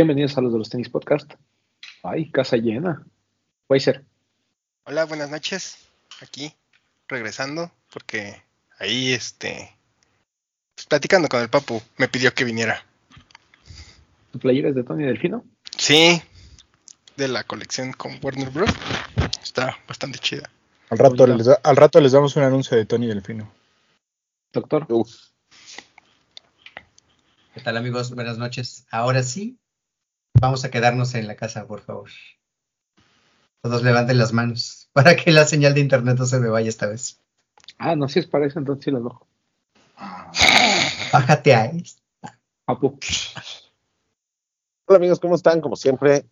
Bienvenidos a los de los tenis podcast. Ay, casa llena. Weiser. Hola, buenas noches. Aquí, regresando, porque ahí, este, pues, platicando con el papu, me pidió que viniera. ¿Tu playera es de Tony Delfino? Sí, de la colección con Warner Bros. Está bastante chida. Al rato, les, da- al rato les damos un anuncio de Tony Delfino. Doctor. ¿Qué tal amigos? Buenas noches. Ahora sí, vamos a quedarnos en la casa, por favor. Todos levanten las manos para que la señal de internet no se me vaya esta vez. Ah, no, si es para eso, entonces sí las bajo. Bájate a. Hola amigos, ¿cómo están? Como siempre,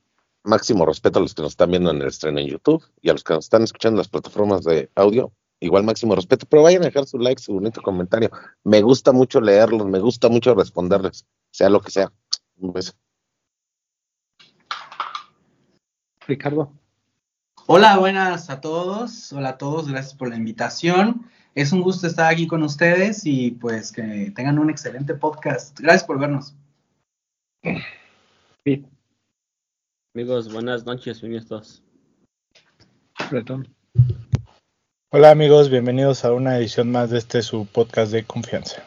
máximo respeto a los que nos están viendo en el estreno en YouTube y a los que nos están escuchando en las plataformas de audio. Igual máximo respeto, pero vayan a dejar su like, su bonito comentario. Me gusta mucho leerlos, me gusta mucho responderles, sea lo que sea. Un beso. Ricardo. Hola, buenas a todos. Hola a todos, gracias por la invitación. Es un gusto estar aquí con ustedes y pues que tengan un excelente podcast. Gracias por vernos. Sí, Amigos, buenas noches, bienvenidos todos. Bretón. Hola amigos, bienvenidos a una edición más de este su podcast de confianza.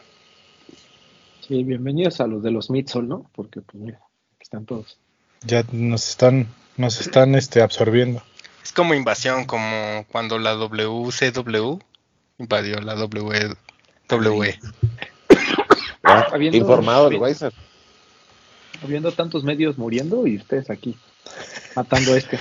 Sí, bienvenidos a los de los Midsol, ¿no? Porque, pues, mira, aquí están todos. Ya nos están, nos están este, absorbiendo. Es como invasión, como cuando la WCW invadió la WWE. Habiendo- Informado el Weiser. Habiendo tantos medios muriendo y ustedes aquí matando a este.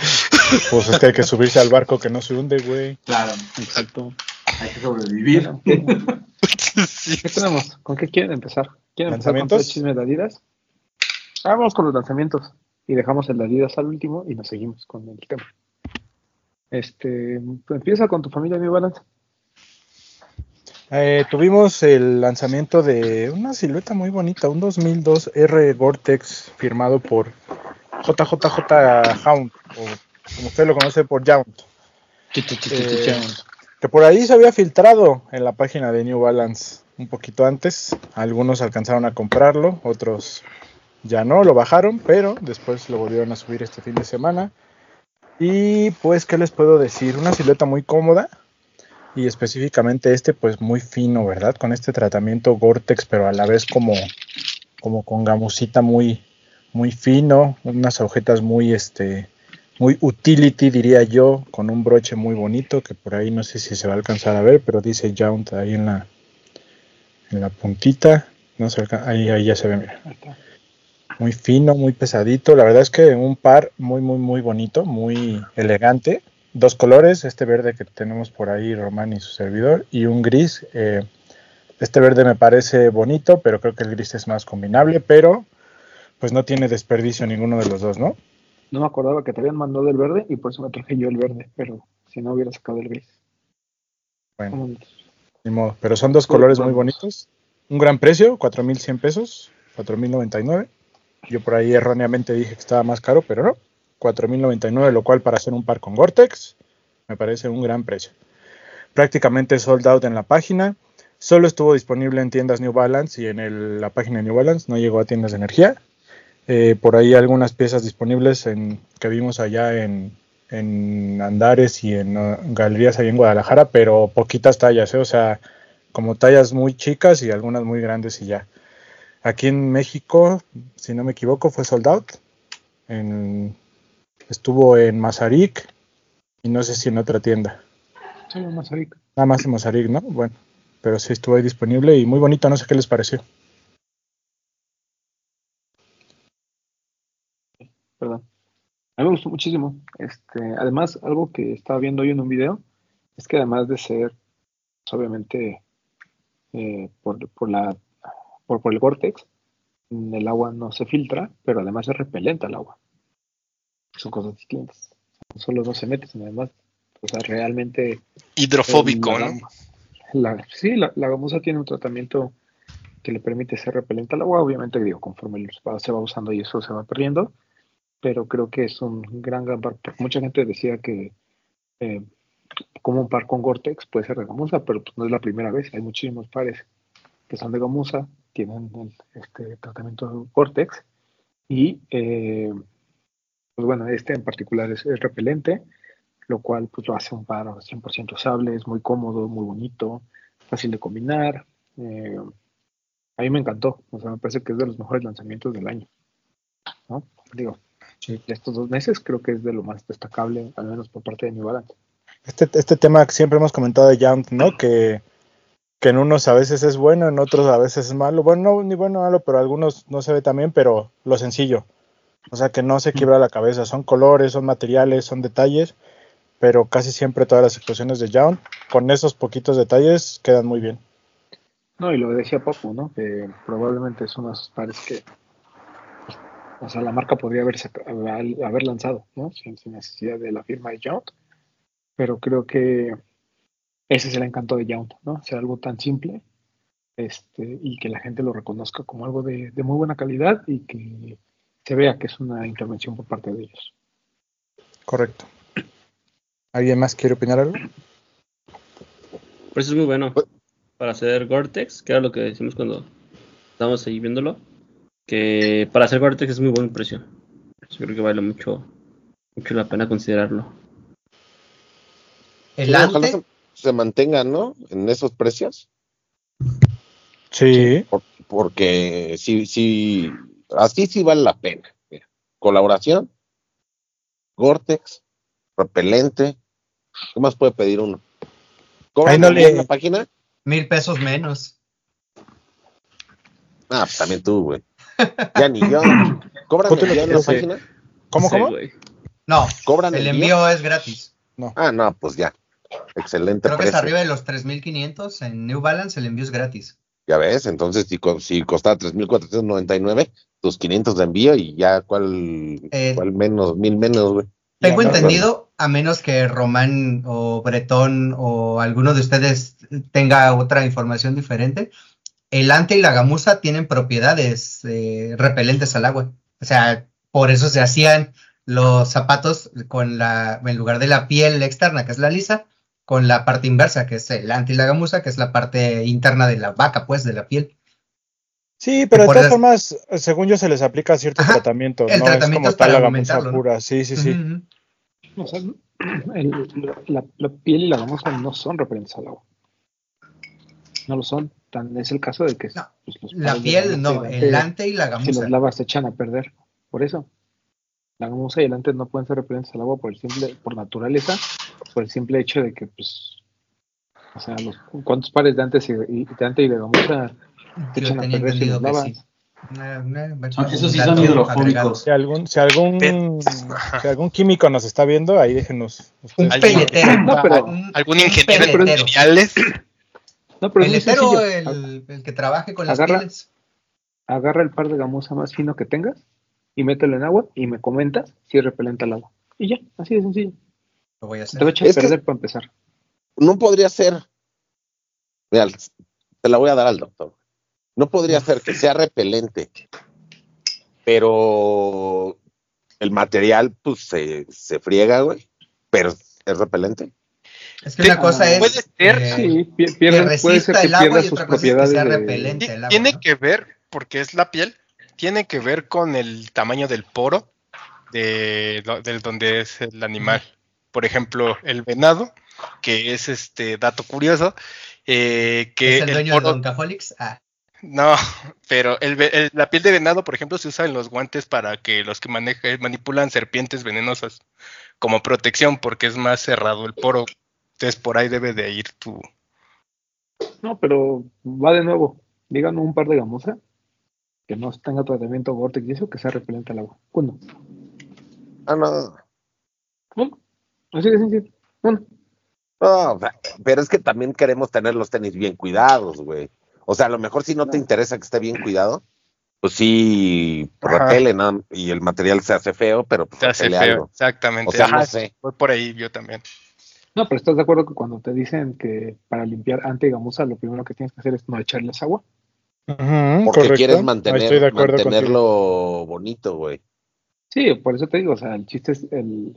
Pues es que hay que subirse al barco que no se hunde, güey. Claro, Exacto. hay que sobrevivir. Bueno, ¿qué, tenemos? ¿Con qué quieren empezar? ¿Quieren empezar con todo el chisme de Adidas? Ah, vamos con los lanzamientos. Y dejamos el de Adidas al último y nos seguimos con el tema. Este, pues empieza con tu familia New Balance. Eh, tuvimos el lanzamiento de una silueta muy bonita, un 2002 R Gore-Tex firmado por JJJ Hound, o como usted lo conoce por Jount. Eh, que por ahí se había filtrado en la página de New Balance un poquito antes. Algunos alcanzaron a comprarlo, otros ya no, lo bajaron, pero después lo volvieron a subir este fin de semana. Y pues, ¿qué les puedo decir? Una silueta muy cómoda y específicamente este pues muy fino, ¿verdad? Con este tratamiento Gore-Tex, pero a la vez como, como con gamusita muy, muy fino, unas agujetas muy, este, muy utility, diría yo, con un broche muy bonito, que por ahí no sé si se va a alcanzar a ver, pero dice Jount ahí en la, en la puntita, no se ahí, ahí ya se ve, mira. Muy fino, muy pesadito, la verdad es que un par muy, muy, muy bonito, muy elegante, dos colores, este verde que tenemos por ahí, Román y su servidor, y un gris. eh, este verde me parece bonito, pero creo que el gris es más combinable, pero pues no tiene desperdicio ninguno de los dos, ¿no? No me acordaba que te habían mandado el verde y por eso me traje yo el verde, pero si no hubiera sacado el gris. Bueno, ni modo. Pero son dos colores muy bonitos. Un gran precio, 4.100 pesos, 4.099. Yo por ahí erróneamente dije que estaba más caro, pero no. 4.099, lo cual para hacer un par con Gore-Tex me parece un gran precio. Prácticamente sold out en la página. Solo estuvo disponible en tiendas New Balance y en la página New Balance. No llegó a tiendas de energía. Eh, por ahí algunas piezas disponibles en, que vimos allá en, Andares y en uh, galerías ahí en Guadalajara, pero poquitas tallas, ¿eh? o sea, como tallas muy chicas y algunas muy grandes y ya. Aquí en México, si no me equivoco, fue sold out. En- estuvo en Mazarik y no sé si en otra tienda. Solo más rico. Nada más en Mazarik, ¿no? Bueno, pero sí estuvo ahí disponible y muy bonito, no sé qué les pareció. Perdón. A mí me gustó muchísimo. Este, además, algo que estaba viendo hoy en un video es que además de ser, pues, obviamente, eh, por, por la por, por el Vortex, el agua no se filtra, pero además es repelente al agua. Son cosas distintas. Solo no se mete, sino además, o sea, realmente... Hidrofóbico, la, ¿no? la- sí, la, la gamuza tiene un tratamiento que le permite ser repelente al agua. Obviamente, digo, conforme el se va usando y eso se va perdiendo, pero creo que es un gran, gran par. porque Mucha gente decía que eh, como un par con Gore-Tex puede ser de gamuza, pero pues, no es la primera vez. Hay muchísimos pares que son de gamuza, tienen el, este tratamiento Gore-Tex y eh, pues bueno, este en particular es, es repelente, lo cual pues lo hace un par 100% usable, es muy cómodo, muy bonito, fácil de combinar. eh, a mí me encantó, o sea, me parece que es de los mejores lanzamientos del año. ¿no? Digo, Sí. de estos dos meses creo que es de lo más destacable, al menos por parte de New Balance. Este, este tema que siempre hemos comentado de Yount, ¿no? Que, que en unos a veces es bueno, en otros a veces es malo. Bueno, no, ni bueno ni malo, pero algunos no se ve también, pero lo sencillo. O sea, que no se quiebra la cabeza. Son colores, son materiales, son detalles, pero casi siempre todas las explosiones de Yount, con esos poquitos detalles, quedan muy bien. No, y lo decía Papu, ¿no? Que probablemente es esos pares que, o sea, la marca podría haber, saca- haber lanzado, ¿no? Sin, sin necesidad de la firma de Yount. Pero creo que ese es el encanto de Yount, ¿no? Ser algo tan simple este, y que la gente lo reconozca como algo de, de muy buena calidad y que se vea que es una intervención por parte de ellos. Correcto. ¿Alguien más quiere opinar algo? Por eso es muy bueno. Para hacer Gore-Tex, que era lo que decimos cuando estábamos ahí viéndolo. Que para hacer Gore-Tex es muy buen precio. Yo creo que vale mucho, mucho la pena considerarlo. El ante, se, mantengan, ¿no? En esos precios. Sí. por- porque sí, sí, así sí vale la pena. Mira, colaboración, Gore-Tex, repelente. ¿Qué más puede pedir uno? ¿Cobran no le- en la página? mil pesos menos. Ah, pues también tú, güey. Ya ni yo. ¿Cobran envío en la página? ¿Cómo, cómo? No, ¿Cobran el envío? envío es gratis. Ah, no, pues ya. Excelente Creo que es arriba de los 3.500. En New Balance el envío es gratis. Ya ves, entonces si, si costaba 3.499, tus 500 de envío y ya cuál, Eh, cuál menos, mil menos, güey. Tengo entendido, a menos que Román o Bretón o alguno de ustedes tenga otra información diferente, el ante y la gamuza tienen propiedades eh, repelentes al agua. O sea, por eso se hacían los zapatos con la, en lugar de la piel externa, que es la lisa, con la parte inversa, que es el ante y la gamuza, que es la parte interna de la vaca, pues, de la piel. Sí, pero de todas formas, según yo, se les aplica cierto Ajá, tratamiento. el no tratamiento es como tal para la gamuza aumentarlo, ¿no? pura. Sí, sí, sí. Ujú, ujú. O sea, el- la, la piel y la gamuza no son repelentes al agua. No lo son. Tan es el caso de que No, pues, los La piel, no, el ante, y la si gamuza. los lavas se echan a perder. Por eso. La gamuza y el ante no pueden ser repelentes al agua por el simple, por naturaleza, por el simple hecho de que, pues, o sea, los, ¿cuántos pares de antes y, y- de ante y de gamuza echan a perder si los sí. Una- una- Ah, esos sí son hidrofóbicos. Si algún, si algún, si algún químico nos está viendo, ahí déjenos. Un ustedes. Pelletero. No, pero- un- ¿Algún ingeniero en pelletero. materiales? No, pero Pelletero, el, el que trabaje con las pieles. Agarra el par de gamuza más fino que tengas y mételo en agua y me comentas si es repelente al agua. Y ya, así de sencillo. Lo voy a Te va a hacer. Es que- perder para empezar. no podría ser. Mira, te la voy a dar al doctor. No podría ser que sea repelente, pero el material, pues se, se friega, güey. Pero es repelente. Es que una cosa es. Puede ser, eh, Sí, pi- que pierde, puede ser resista que el agua y sus otra cosa es que propiedades. sea repelente. El agua, Tiene ¿no? que ver, porque es la piel, tiene que ver con el tamaño del poro de, del donde es el animal. Por ejemplo, el venado, que es este dato curioso, eh, que ¿Es el el dueño de poro- Doncaholics? Ah, no, pero el el- la piel de venado, por ejemplo, se usa en los guantes para que los que manejan, manipulan serpientes venenosas como protección, porque es más cerrado el poro. Entonces por ahí debe de ir tu... No, pero va de nuevo. Digan un par de gamuza que no tenga tratamiento Vortex y eso, que sea repelente al agua. Uno. Ah, no. Uno. Así de sencillo. Uno. No, o sea, pero es que también queremos tener los tenis bien cuidados, güey. O sea, a lo mejor si no te interesa que esté bien cuidado, pues sí repele, ¿no? Y el material se hace feo, pero pues Se hace feo, algo. exactamente. O sea, Ajá, no sé. Fue por ahí yo también. No, pero ¿estás de acuerdo que cuando te dicen que para limpiar antigamuza lo primero que tienes que hacer es no echarles agua? Porque correcto. quieres mantener, estoy de acuerdo contigo. mantenerlo bonito, güey. Sí, por eso te digo, o sea, el chiste es el...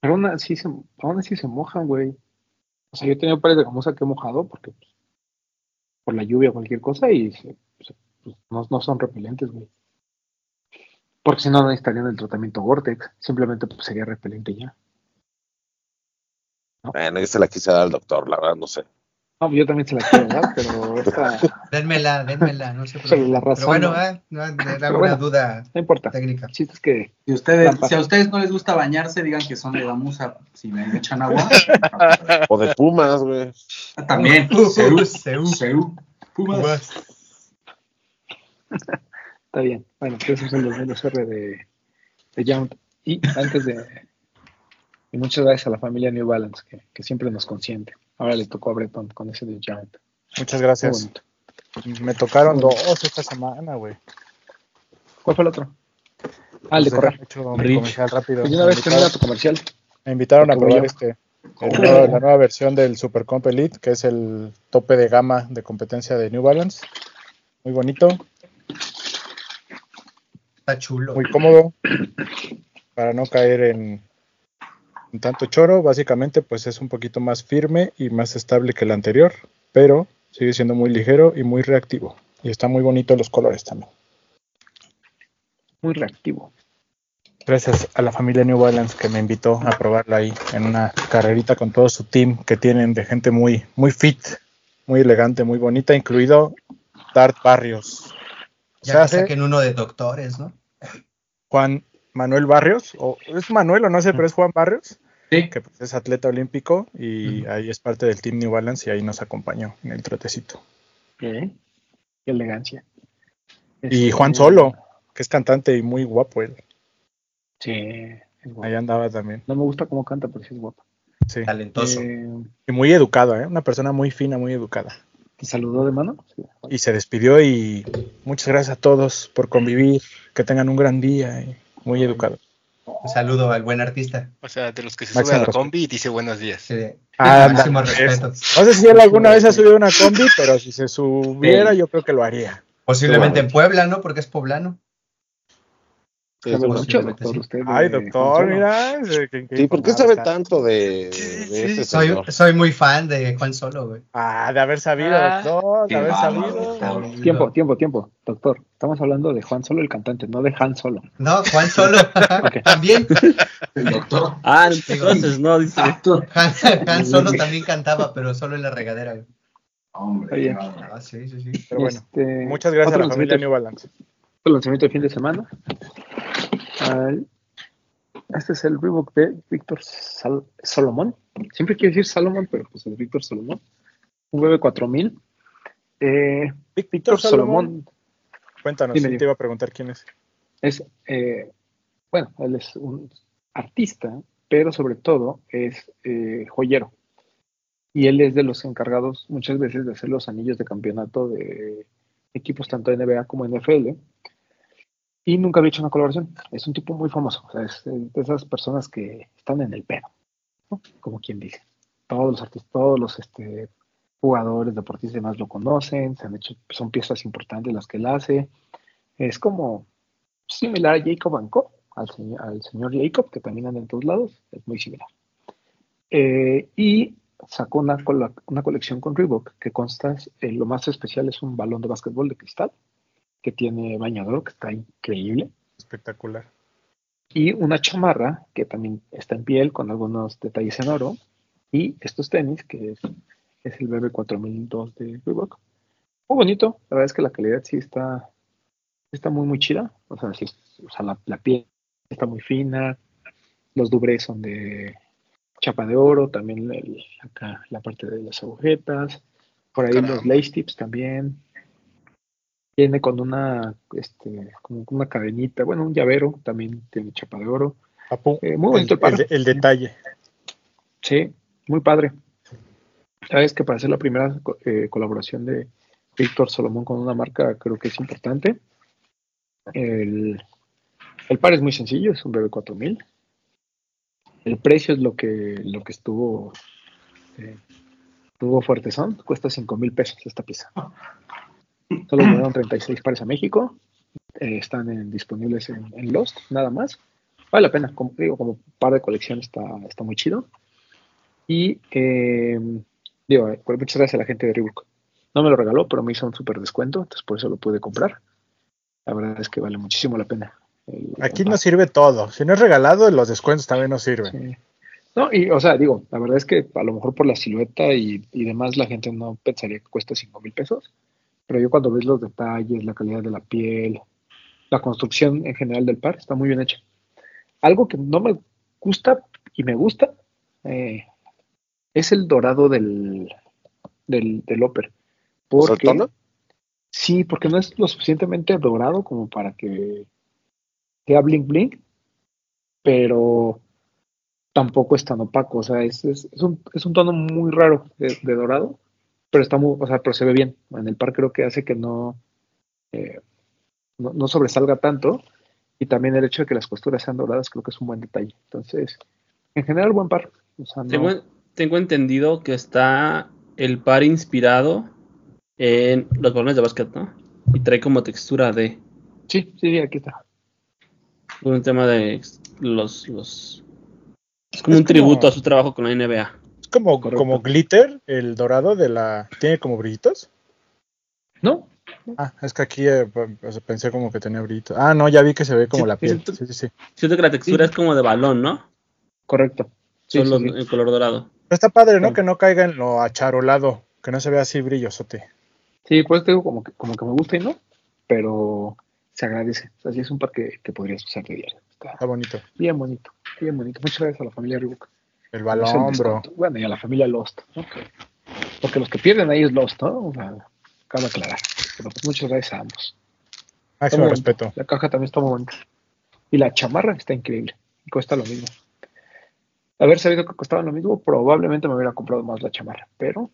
Pero aún así se, aún así se mojan, güey. O sea, yo he tenido pares de gamuza que he mojado porque pues, por la lluvia o cualquier cosa y se- se- pues, no, no son repelentes, güey. Porque si no, no necesitarían el tratamiento Gore-Tex. Simplemente pues, sería repelente ya. Bueno, yo se la quise dar al doctor, la verdad, no sé. No, yo también se la quiero dar, pero esta... Denmela, denmela, no sé. La razón, Pero bueno, ¿no? eh, no, era Pero una bueno. duda No importa. técnica. Es que Si, ustedes, si a ustedes no les gusta bañarse, digan que son de gamuza si me echan agua. O de Pumas, güey. También. Seú, Seú. Seú. Pumas. Está bien. Bueno, pues esos son los menos R de, de Yount. Y antes de. Y muchas gracias a la familia New Balance, que, que siempre nos consiente. Ahora le tocó a Breton con ese de Yount. Muchas gracias. Me tocaron dos esta semana, güey. ¿Cuál fue el otro? Ah, el de Pues correr. comercial rápido. Pues una vez Me termina invitaron- tu comercial. Me invitaron a probar este el la nueva versión del Super Comp Elite, que es el tope de gama de competencia de New Balance. Muy bonito, Está chulo. muy cómodo, para no caer en tanto choro. Básicamente, pues es un poquito más firme y más estable que el anterior, pero sigue siendo muy ligero y muy reactivo. Y está muy bonito los colores también. Muy reactivo. Gracias a la familia New Balance que me invitó a probarla ahí en una carrerita con todo su team que tienen de gente muy, muy fit, muy elegante, muy bonita, incluido Dart Barrios. Ya Se que hace saquen uno de doctores, ¿no? Juan Manuel Barrios, o es Manuel o no sé, pero es Juan Barrios, Sí. que pues, es atleta olímpico y ahí es parte del team New Balance y ahí nos acompañó en el trotecito. ¿Eh? Qué elegancia. Y Este, Juan Solo, que es cantante y muy guapo él. Sí, es guapo. Ahí andaba también. No me gusta cómo canta, pero sí es guapo. Sí. Talentoso. Eh, Y muy educado, ¿eh? una persona muy fina, muy educada. ¿Te saludó de mano? Sí. y se despidió y muchas gracias a todos por convivir, que tengan un gran día y muy educado. Un saludo al buen artista. O sea, de los que se Máximo suben a la combi y dice buenos días. Sí, Ah, máximo anda, respeto. No sé si él alguna vez ha subido una combi, pero si se subiera yo creo que lo haría. Posiblemente en Puebla, ¿no? Porque es poblano. Sabe sí, mucho, posiblemente doctor, sí. usted de Ay, Juan doctor, mira. que- que Sí, ¿por qué sabe está. tanto de, de sí, este Soy, soy muy fan de Juan Solo, güey. Ah, de haber sabido, Ah, doctor, de haber sabido. Tiempo, tiempo, tiempo. Doctor, estamos hablando de Juan Solo, el cantante, no de Han Solo. No, Juan Solo. También. El doctor. Ah, entonces no, dice. Doctor. Han, Han Solo también cantaba, pero solo en la regadera. güey. Hombre. Ah, sí, sí, sí. Pero bueno, Este, muchas gracias a la familia New Balance. otro lanzamiento de fin de semana. Al- este es el Reebok de Víctor Sal- Solomón. Siempre quiero decir Salomón, pero pues es Víctor Solomón. Un BB4000. Eh, Víctor Solomón Cuéntanos, Dime, te iba a preguntar quién es. es, eh, bueno, él es un artista, pero sobre todo es eh, joyero. Y él es de los encargados muchas veces de hacer los anillos de campeonato de equipos tanto NBA como NFL. Y nunca había hecho una colaboración. Es un tipo muy famoso. Es eh, de esas personas que están en el pedo, ¿no? como quien dice. Todos los artistas, todos los este, jugadores, deportistas y demás lo conocen, se han hecho, son piezas importantes las que él hace. Es como similar a Jacob Anco, al, señor, al señor Jacob, que también anda en todos lados, es muy similar. Eh, y sacó una, una colección con Reebok que consta, eh, lo más especial es un balón de básquetbol de cristal, que tiene bañador, que está increíble, Espectacular. y una chamarra que también está en piel con algunos detalles en oro, y estos tenis, que es, es el BB4002 de Reebok. Muy bonito, la verdad es que la calidad sí está, está muy, muy chida. O sea, sí, o sea la, la piel está muy fina, los dubrés son de chapa de oro, también el- acá la parte de las agujetas, por ahí Caramba. los lace tips también. Viene con una, este, como una cadenita, bueno, un llavero, también tiene chapa de oro. Papu, Eh, muy bonito el par. el, el detalle. Sí, muy padre. Sabes que para hacer la primera eh, colaboración de Víctor Solomón con una marca creo que es importante. El, el par es muy sencillo, es un BB4000. El precio es lo que, lo que estuvo, eh, estuvo fuerte son, cuesta 5 mil pesos esta pieza. Solo llegaron 36 pares a México, eh, están en- disponibles en, en Lost, nada más. Vale la pena, como digo, como par de colección está, está muy chido. Y eh, digo, pues muchas gracias a la gente de Reebok. No me lo regaló, pero me hizo un súper descuento, entonces por eso lo pude comprar. La verdad es que vale muchísimo la pena. el- Aquí nos sirve todo. Si no es regalado, los descuentos también nos sirven. Sí. No, y o sea, digo, la verdad es que a lo mejor por la silueta y, y demás la gente no pensaría que cuesta 5 mil pesos, pero yo cuando ves los detalles, la calidad de la piel, la construcción en general del par, está muy bien hecha. Algo que no me gusta y me gusta eh, es el dorado del, del, del Oper. ¿O sea, Porque, sí, porque no es lo suficientemente dorado como para que sea bling bling, pero tampoco es tan opaco, o sea, es, es, es un, es un tono muy raro de, de dorado, pero está muy, o sea, pero se ve bien. En el par creo que hace que no, eh, no, no sobresalga tanto, y también el hecho de que las costuras sean doradas creo que es un buen detalle. Entonces, en general, buen par. O sea, no- Tengo, tengo entendido que está el par inspirado en los balones de básquet, ¿no? Y trae como textura de Sí, sí, aquí está. un tema de los, los es como Es un como- tributo a su trabajo con la NBA. Como, Correcto. como glitter, el dorado de la. ¿Tiene como brillitos? ¿No? Ah, es que aquí eh, pues, pensé como que tenía brillitos. Ah, no, ya vi que se ve como Sí, la piel. siento- Sí, sí, sí. Siento que la textura Sí. es como de balón, ¿no? Correcto. Sí, Solo sí, sí. en color dorado. Pero está padre, ¿no? Sí. Que no caiga en lo acharolado, que no se vea así brillosote. Sí, pues te digo como que, como que me gusta y no, pero se agradece. O sea, sí es un par que, que podrías usar de diario. Está Está bonito. bien bonito, bien bonito. Muchas gracias a la familia Reebok. El Es el balón, bro. Bueno, y a la familia Lost, ¿no? Que- porque los que pierden ahí es Lost, ¿no? O sea, cabe aclarar. Pero pues muchas gracias a ambos. Máximo respeto. La caja también está muy bonita. Y la chamarra está increíble. Y cuesta lo mismo. Haber sabido que costaba lo mismo, probablemente me hubiera comprado más la chamarra. Pero,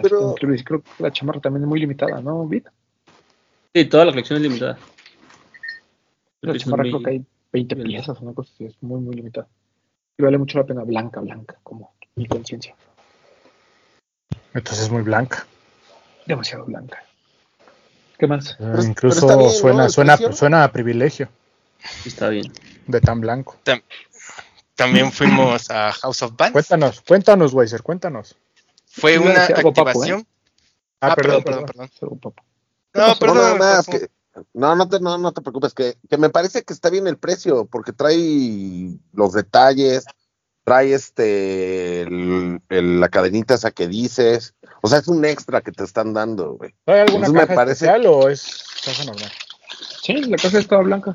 Pero- creo, que la chamarra también es muy limitada, ¿no, Vid? Sí, toda la colección es limitada. La chamarra creo que hay 20 bien. piezas, una cosa así, es muy, muy limitada. Y vale mucho la pena blanca, blanca, como mi conciencia. Entonces es muy blanca. Demasiado blanca. ¿Qué más? Eh, pero Incluso suena, suena, suena a privilegio Está bien. de tan blanco. También fuimos a House of Bands. Cuéntanos, cuéntanos, Weiser, cuéntanos. Fue una papo, ¿eh? activación. Ah, Ah, perdón, perdón, perdón. perdón. No, pasó? No, perdón. nada que. No, no te, no, no te preocupes, que, que me parece que está bien el precio, porque trae los detalles, trae este el- el- la cadenita esa que dices. O sea, es un extra que te están dando, güey. ¿Trae alguna Entonces me parece- especial o es caja normal? Sí, la caja estaba blanca.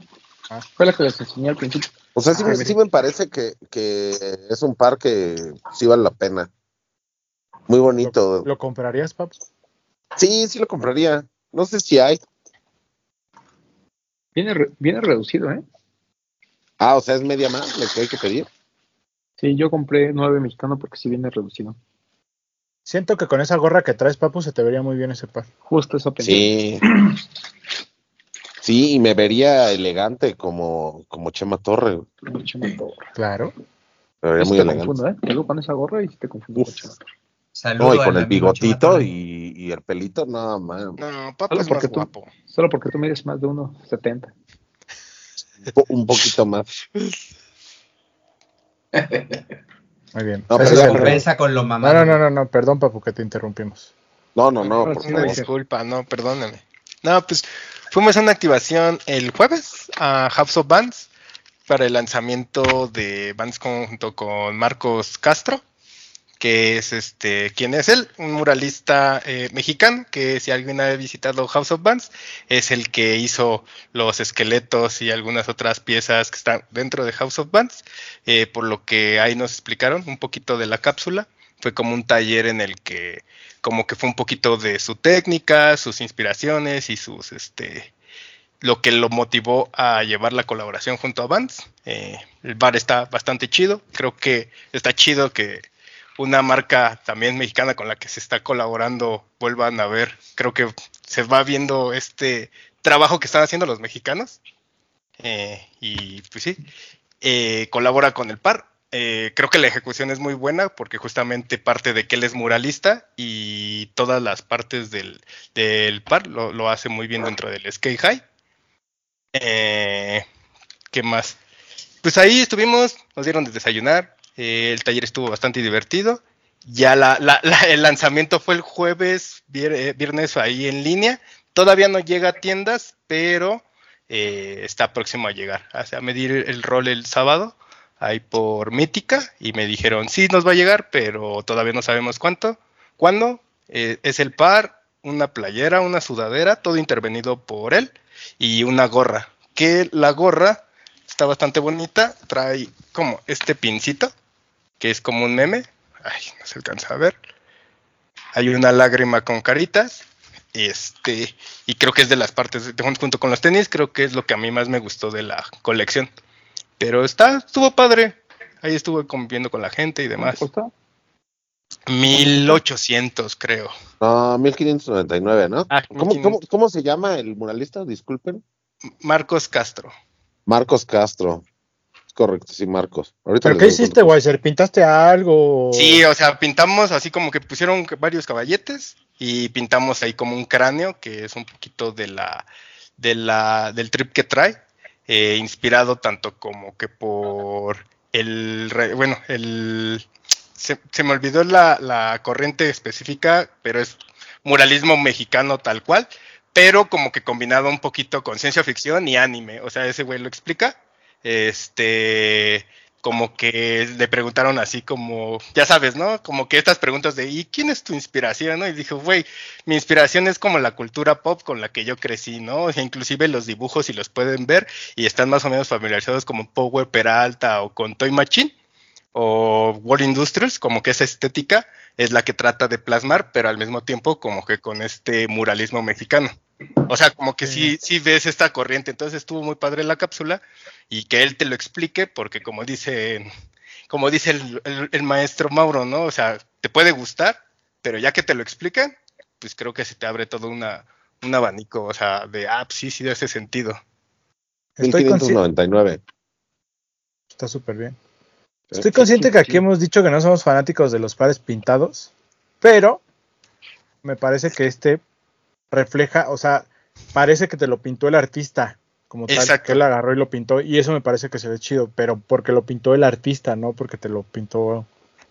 Ah. Fue la que les enseñé al principio. O sea, sí, Ah, sí me parece que, que es un par que sí vale la pena. Muy bonito. ¿Lo comprarías, papu? Sí, sí lo compraría. No sé si hay. Viene, re- viene reducido, ¿eh? Ah, o sea, es media más lo que hay que pedir. Sí, yo compré 9 mexicano porque sí viene reducido. Siento que con esa gorra que traes, papu, se te vería muy bien ese par. Justo eso pensé. Sí. Sí, y me vería elegante como, como Chema Torre. Como Chema Torre. Claro. Me vería muy te elegante. confundo, ¿eh? Te con esa gorra y te confundo Uf. con Chema Torre. Saludo No, y con el bigotito y, y el pelito, no, man. No, Papo Solo es porque más tú- guapo. Solo porque tú mides más de 1,70. Un po- Un poquito más. Muy bien. No, Ese pero es ya el compré. rey. Compensa con lo No, mamado. no, no, no, no, perdón, papu, que te interrumpimos. No, no, no. Por sí, Una favor. disculpa, no, perdóname. No, pues fuimos a una activación el jueves a House of Bands para el lanzamiento de Bands junto con Marcos Castro, que es este, ¿quién es él? Un muralista eh, mexicano que si alguien ha visitado House of Bands es el que hizo los esqueletos y algunas otras piezas que están dentro de House of Bands, eh, por lo que ahí nos explicaron un poquito de la cápsula. Fue como un taller en el que como que fue un poquito de su técnica, sus inspiraciones y sus, este, lo que lo motivó a llevar la colaboración junto a Vance. Eh, el bar está bastante chido, creo que está chido que una marca también mexicana con la que se está colaborando vuelvan a ver. Creo que se va viendo este trabajo que están haciendo los mexicanos. Eh, y pues sí, eh, colabora con el par. Eh, creo que la ejecución es muy buena porque justamente parte de que él es muralista y todas las partes del, par lo, hace muy bien dentro del Skate High. ¿Qué más? Pues ahí estuvimos, nos dieron de desayunar, el taller estuvo bastante divertido. Ya el lanzamiento fue el jueves, viernes ahí en línea. Todavía no llega a tiendas, pero eh, está próximo a llegar. a medir el rol el sábado, ahí por Mítica, y me dijeron, sí, nos va a llegar, pero todavía no sabemos cuánto. ¿Cuándo? Eh, es el par, una playera, una sudadera, todo intervenido por él, y una gorra. Que la gorra está bastante bonita, trae como este pincito, que es como un meme. Ay, no se alcanza a ver. Hay una lágrima con caritas este, y creo que es de las partes, junto con los tenis, creo que es lo que a mí más me gustó de la colección. Pero está, estuvo padre. Ahí estuve conviviendo con la gente y demás. ¿Cuánto 1800, creo. No, 1599, ¿no? Ah, ¿Cómo, cómo se llama el muralista? Disculpen. Marcos Castro. Marcos Castro. Correcto, sí, Marcos. ¿Pero qué hiciste, Weiser? ¿Pintaste algo? Sí, o sea, pintamos así como que pusieron varios caballetes y pintamos ahí como un cráneo, que es un poquito de la, de la, del trip que trae, eh, inspirado tanto como que por el, bueno, el, se, me olvidó la, la corriente específica, pero es muralismo mexicano tal cual, pero como que combinado un poquito con ciencia ficción y anime, o sea, ese güey lo explica este, como que le preguntaron así como, ya sabes, ¿no? Como que estas preguntas de, ¿y quién es tu inspiración? ¿no? Y dijo, güey, mi inspiración es como la cultura pop con la que yo crecí, ¿no? Sea, inclusive los dibujos, si los pueden ver, y están más o menos familiarizados como Power Peralta o con Toy Machine o World Industrials, como que esa estética es la que trata de plasmar, pero al mismo tiempo como que con este muralismo mexicano. O sea, como que sí, sí ves esta corriente. Entonces estuvo muy padre la cápsula y que él te lo explique, porque como dice, como dice el, maestro Mauro, ¿no? O sea, te puede gustar, pero ya que te lo explican, pues creo que se te abre todo una, un abanico, o sea, de, ah, pues sí, sí, de ese sentido. Estoy 1599. Está súper bien. Estoy consciente que aquí hemos dicho que no somos fanáticos de los pares pintados, pero me parece que este refleja, o sea, parece que te lo pintó el artista, como tal, que él agarró y lo pintó, y eso me parece que se ve chido, pero porque lo pintó el artista, no porque te lo pintó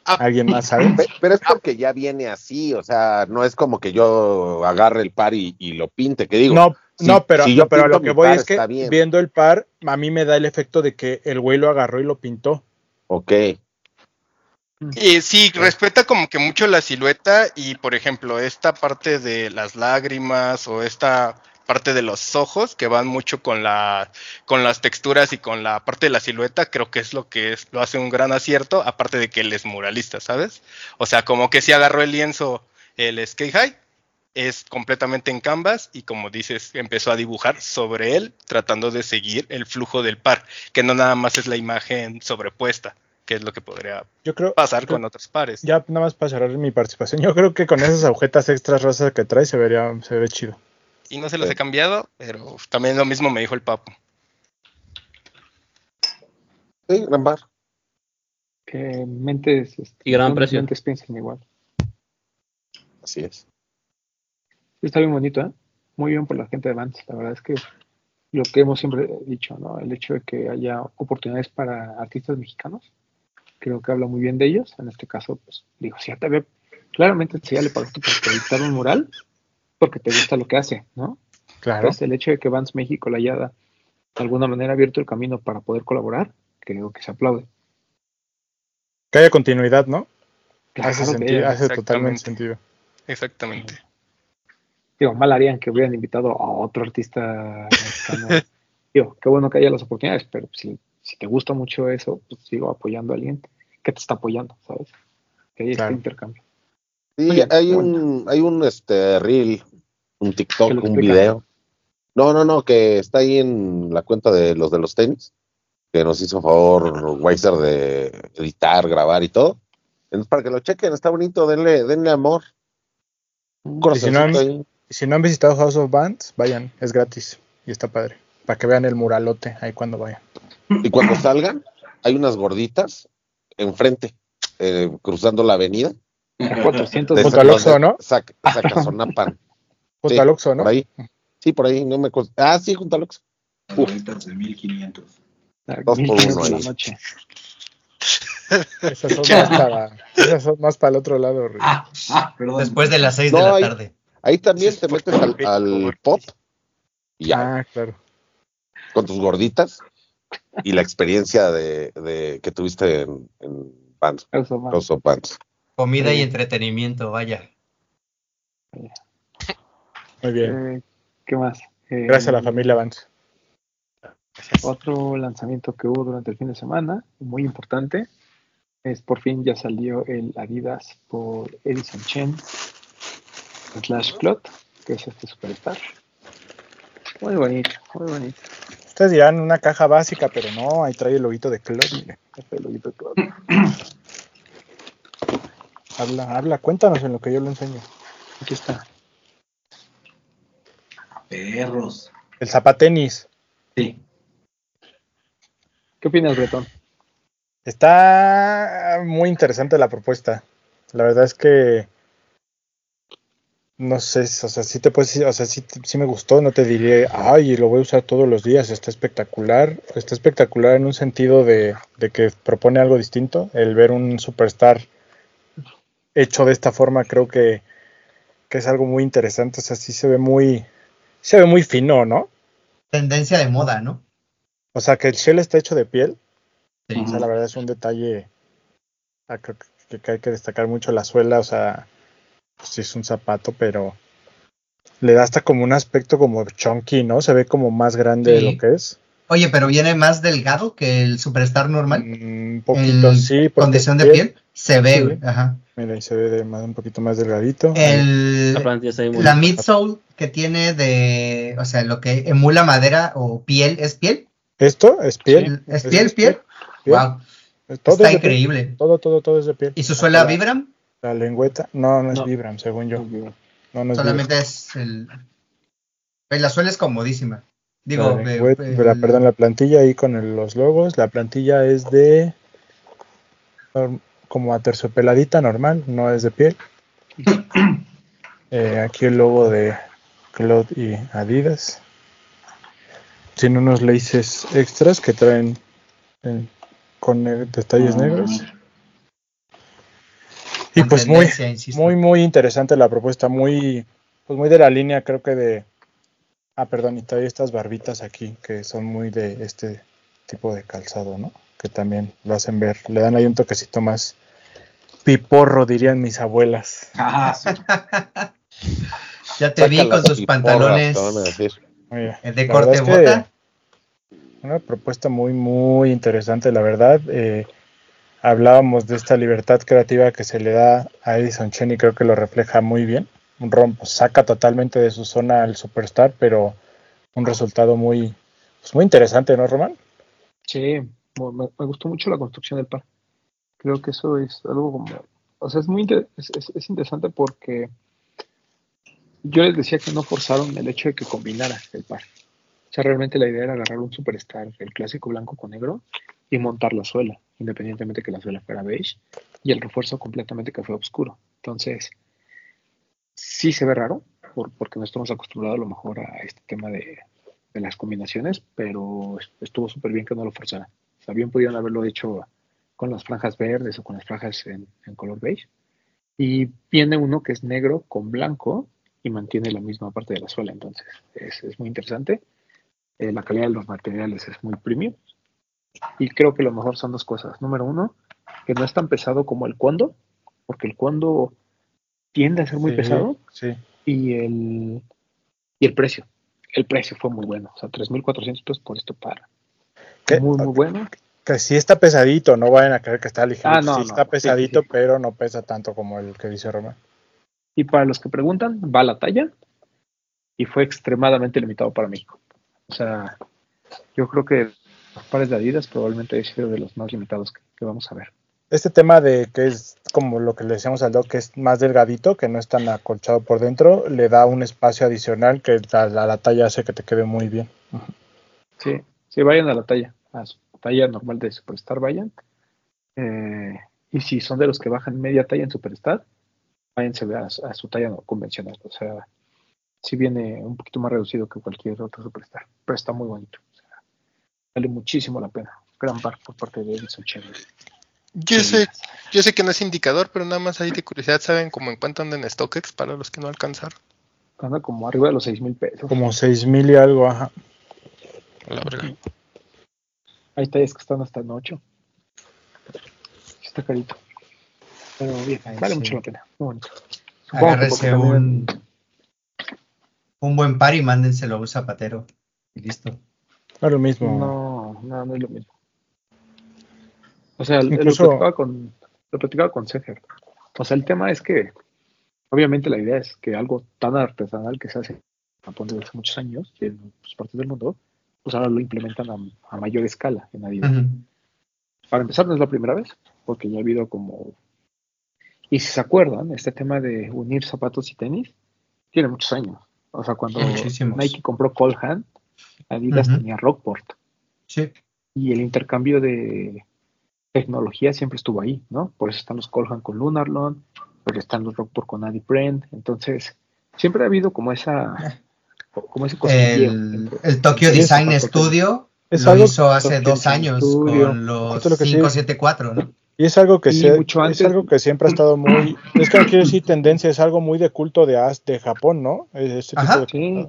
ah. alguien más, ¿sabes? Pero es porque ya viene así, o sea, no es como que yo agarre el par y, lo pinte, que digo. No, no, pero, yo pero lo que voy es que viendo el par, a mí me da el efecto de que el güey lo agarró y lo pintó. Ok. Y sí, respeta como que mucho la silueta y, por ejemplo, esta parte de las lágrimas o esta parte de los ojos que van mucho con la con las texturas y con la parte de la silueta, creo que es lo que es, lo hace un gran acierto, aparte de que él es muralista, ¿sabes? O sea, como que si agarró el lienzo el Skate High, es completamente en canvas y como dices, empezó a dibujar sobre él, tratando de seguir el flujo del par, que no nada más es la imagen sobrepuesta que es lo que podría pasar con otros pares. Ya nada más para cerrar mi participación, yo creo que con esas agujetas extras rosas que trae se vería, se ve chido. Y no se los he cambiado, pero también lo mismo me dijo el papo. Sí, gran bar. Que mentes este, y gran precio. Mentes piensen igual. Así es. Está bien bonito, ¿eh? Muy bien por la gente de Vance. La verdad es que lo que hemos siempre dicho, ¿no? El hecho de que haya oportunidades para artistas mexicanos creo que habla muy bien de ellos. En este caso, pues digo, si ya te ve, claramente si ya le pagaste por editar un mural, porque te gusta lo que hace, ¿no? Claro. Entonces, el hecho de que Vans México le haya de alguna manera abierto el camino para poder colaborar, creo que se aplaude. Que haya continuidad, ¿no? hace, sentido, hace totalmente sentido. Exactamente. Digo, mal harían que hubieran invitado a otro artista mexicano. Digo, qué bueno que haya las oportunidades, pero si si te gusta mucho eso, pues sigo apoyando a alguien que te está apoyando, ¿sabes? Que hay este intercambio. Sí, hay un, hay un este reel, un TikTok, un video. No, no, no, que está ahí en la cuenta de los de los tenis, que nos hizo favor Weiser de editar, grabar y todo. Entonces, para que lo chequen, está bonito, denle, denle amor. Un si no han- si no han visitado House of Bands, vayan, es gratis y está padre. Para que vean el muralote ahí cuando vayan. Y cuando salgan, hay unas gorditas enfrente, eh, cruzando la avenida. A 400 De Junto al Oxxo, ¿no? Sac, sacazonapan. Junto Sí, al Oxxo, ¿no? Por ahí. Sí, por ahí, no me Ah, sí, junto al Oxxo. Gorditas de 1500. Dos por 1500 uno ahí. noche. Esas son más para, esas son más para el otro lado. Ah, ah, perdón. Después de las 6 No, de la tarde. Ahí también te metes al, al pop y ya, Ah, claro. con tus gorditas y la experiencia de, de que tuviste en, en man. House of. Comida y entretenimiento, vaya. Muy bien. Eh, ¿Qué más? Eh, Gracias a la familia Vance. Otro lanzamiento que hubo durante el fin de semana, muy importante, es por fin ya salió el Adidas por Edison Chen slash Clot, que es este superstar. Muy bonito, muy bonito. Ustedes dirán una caja básica, pero no, ahí trae el loguito de Club. mire. Este loguito de Clot. Habla, habla, cuéntanos en lo que yo le enseño. Aquí está. Perros. El zapatenis. Sí. ¿Qué opinas, Bretón? Está muy interesante la propuesta. La verdad es que no sé, o sea, sí te puedes, o sea, sí, sí me gustó, no te diré, ay, lo voy a usar todos los días, está espectacular. Está espectacular en un sentido de, de que propone algo distinto. El ver un superstar hecho de esta forma creo que, que es algo muy interesante. O sea, sí se ve muy, se ve muy fino, ¿no? Tendencia de moda, ¿no? O sea, que el shell está hecho de piel. Sí. O sea, la verdad es un detalle ah, que, que hay que destacar mucho la suela, o sea, pues sí es un zapato, pero le da hasta como un aspecto como chunky, ¿no? Se ve como más grande de lo que es. Oye, pero viene más delgado que el Superstar normal. Mm, Un poquito, En sí. condición de piel- piel, se ve, Sí. güey, Ajá. Mira, ahí se ve de más, un poquito más delgadito. El, La midsole que tiene de, o sea, lo que emula madera o piel, ¿es piel? Esto es piel. ¿Es piel, piel? piel. Wow, Todo está es piel. increíble. Todo, todo, todo es de piel. ¿Y su suela La- Vibram? La lengüeta, no, no es No. Vibram, según yo. No, no es Solamente es el... pues, La suela es comodísima. Digo, La eh, lengüeta- el- la- perdón, la plantilla ahí con el- los logos. La plantilla es de como aterciopeladita normal, no es de piel. Eh, aquí el logo de Claude y Adidas. Tiene unos laces extras que traen eh, con eh, detalles Ah. negros. Y pues muy, insisto. muy, muy interesante la propuesta, muy, pues muy de la línea, creo que de, ah, perdón, y trae estas barbitas aquí, que son muy de este tipo de calzado, ¿no? Que también lo hacen ver, le dan ahí un toquecito más piporro, dirían mis abuelas. Ah, sí. Ya te vi con piporras, pantalones. Mira, de corte verdad es que bota. Una propuesta muy, muy interesante, la verdad. Eh, hablábamos de esta libertad creativa que se le da a Edison Chen y creo que lo refleja muy bien. Un rompo, saca totalmente de su zona al superstar, pero un resultado muy, pues muy interesante, ¿no, Román? Sí, me, gustó mucho la construcción del par. Creo que eso es algo como, o sea, es muy es- es interesante porque yo les decía que no forzaron el hecho de que combinara el par. O sea, realmente la idea era agarrar un superstar, el clásico blanco con negro, y montar la suela, independientemente que la suela fuera beige, y el refuerzo completamente fue oscuro. Entonces, sí se ve raro, por- porque no estamos acostumbrados a lo mejor a este tema de, de las combinaciones, pero est- estuvo súper bien que no lo forzaran. O sea, pudieron haberlo hecho con las franjas verdes o con las franjas en, en color beige. Y viene uno que es negro con blanco y mantiene la misma parte de la suela. Entonces, es, es muy interesante. Eh, la calidad de los materiales es muy premium. Y creo que lo mejor son dos cosas. Número uno, que no es tan pesado como el cuando, porque el cuando tiende a ser muy Sí, pesado Sí. y el, y el precio. El precio fue muy bueno. O sea, 3.400 pesos por esto para. ¿Qué? Muy, muy bueno. Que sí está pesadito, no vayan a creer que está ligero. Ah, no, sí está pesadito, sí, sí. pero no pesa tanto como el que dice Román. Y para los que preguntan, va a la talla y fue extremadamente limitado para México. O sea, yo creo que los pares de Adidas probablemente haya sido de los más limitados que, que vamos a ver. este tema de que es como lo que le decíamos al doc, que es más delgadito, que no es tan acolchado por dentro, le da un espacio adicional que la, la, la talla hace que te quede muy bien. Sí, sí, vayan a la talla, a su talla normal de Superstar, vayan. Eh, y si son de los que bajan media talla en Superstar, váyanse a, a su talla convencional. O sea, sí viene un poquito más reducido que cualquier otro Superstar, pero está muy bonito. Vale muchísimo la pena. Gran par por parte de Edison Chen. Yo sé, yo sé que no es indicador, pero nada más ahí de curiosidad, ¿saben cómo en cuánto andan en StockX para los que no alcanzaron? Anda como arriba de los 6 mil pesos. Como 6 mil y algo, ajá. A la verga. Hay tallas que están hasta en 8. Está carito. Pero bien, Ay, vale sí. mucho la pena. Muy bonito. Agárrese un, un buen par y mándenselo a un zapatero. Y listo. No es lo mismo. No, no, no es lo mismo. O sea, Incluso- lo platicaba con, lo platicaba con Sefer. O sea, el tema es que, obviamente, la idea es que algo tan artesanal que se hace en Japón desde hace muchos años y en otras partes del mundo, pues ahora lo implementan a, a mayor escala en Adidas. Para empezar, no es la primera vez, porque ya ha habido como. Y si se acuerdan, este tema de unir zapatos y tenis tiene muchos años. O sea, cuando Muchísimos. Nike compró Colhan, Adidas tenía Rockport. Sí. Y el intercambio de tecnología siempre estuvo ahí, ¿no? Por eso están los Colhan con Lunarlon, por eso están los Rockport con Adi Brand. Entonces, siempre ha habido como esa. Como ese El, el Tokyo Design. Studio Es lo algo- hizo hace Tokyo dos años Studio. con los Esto es lo que sí- 574, ¿no? Y es algo que se- mucho es algo que siempre ha estado muy, es que no quiero decir tendencia, es algo muy de culto de as- de Japón, ¿no? Ese tipo Ajá. de- Sí.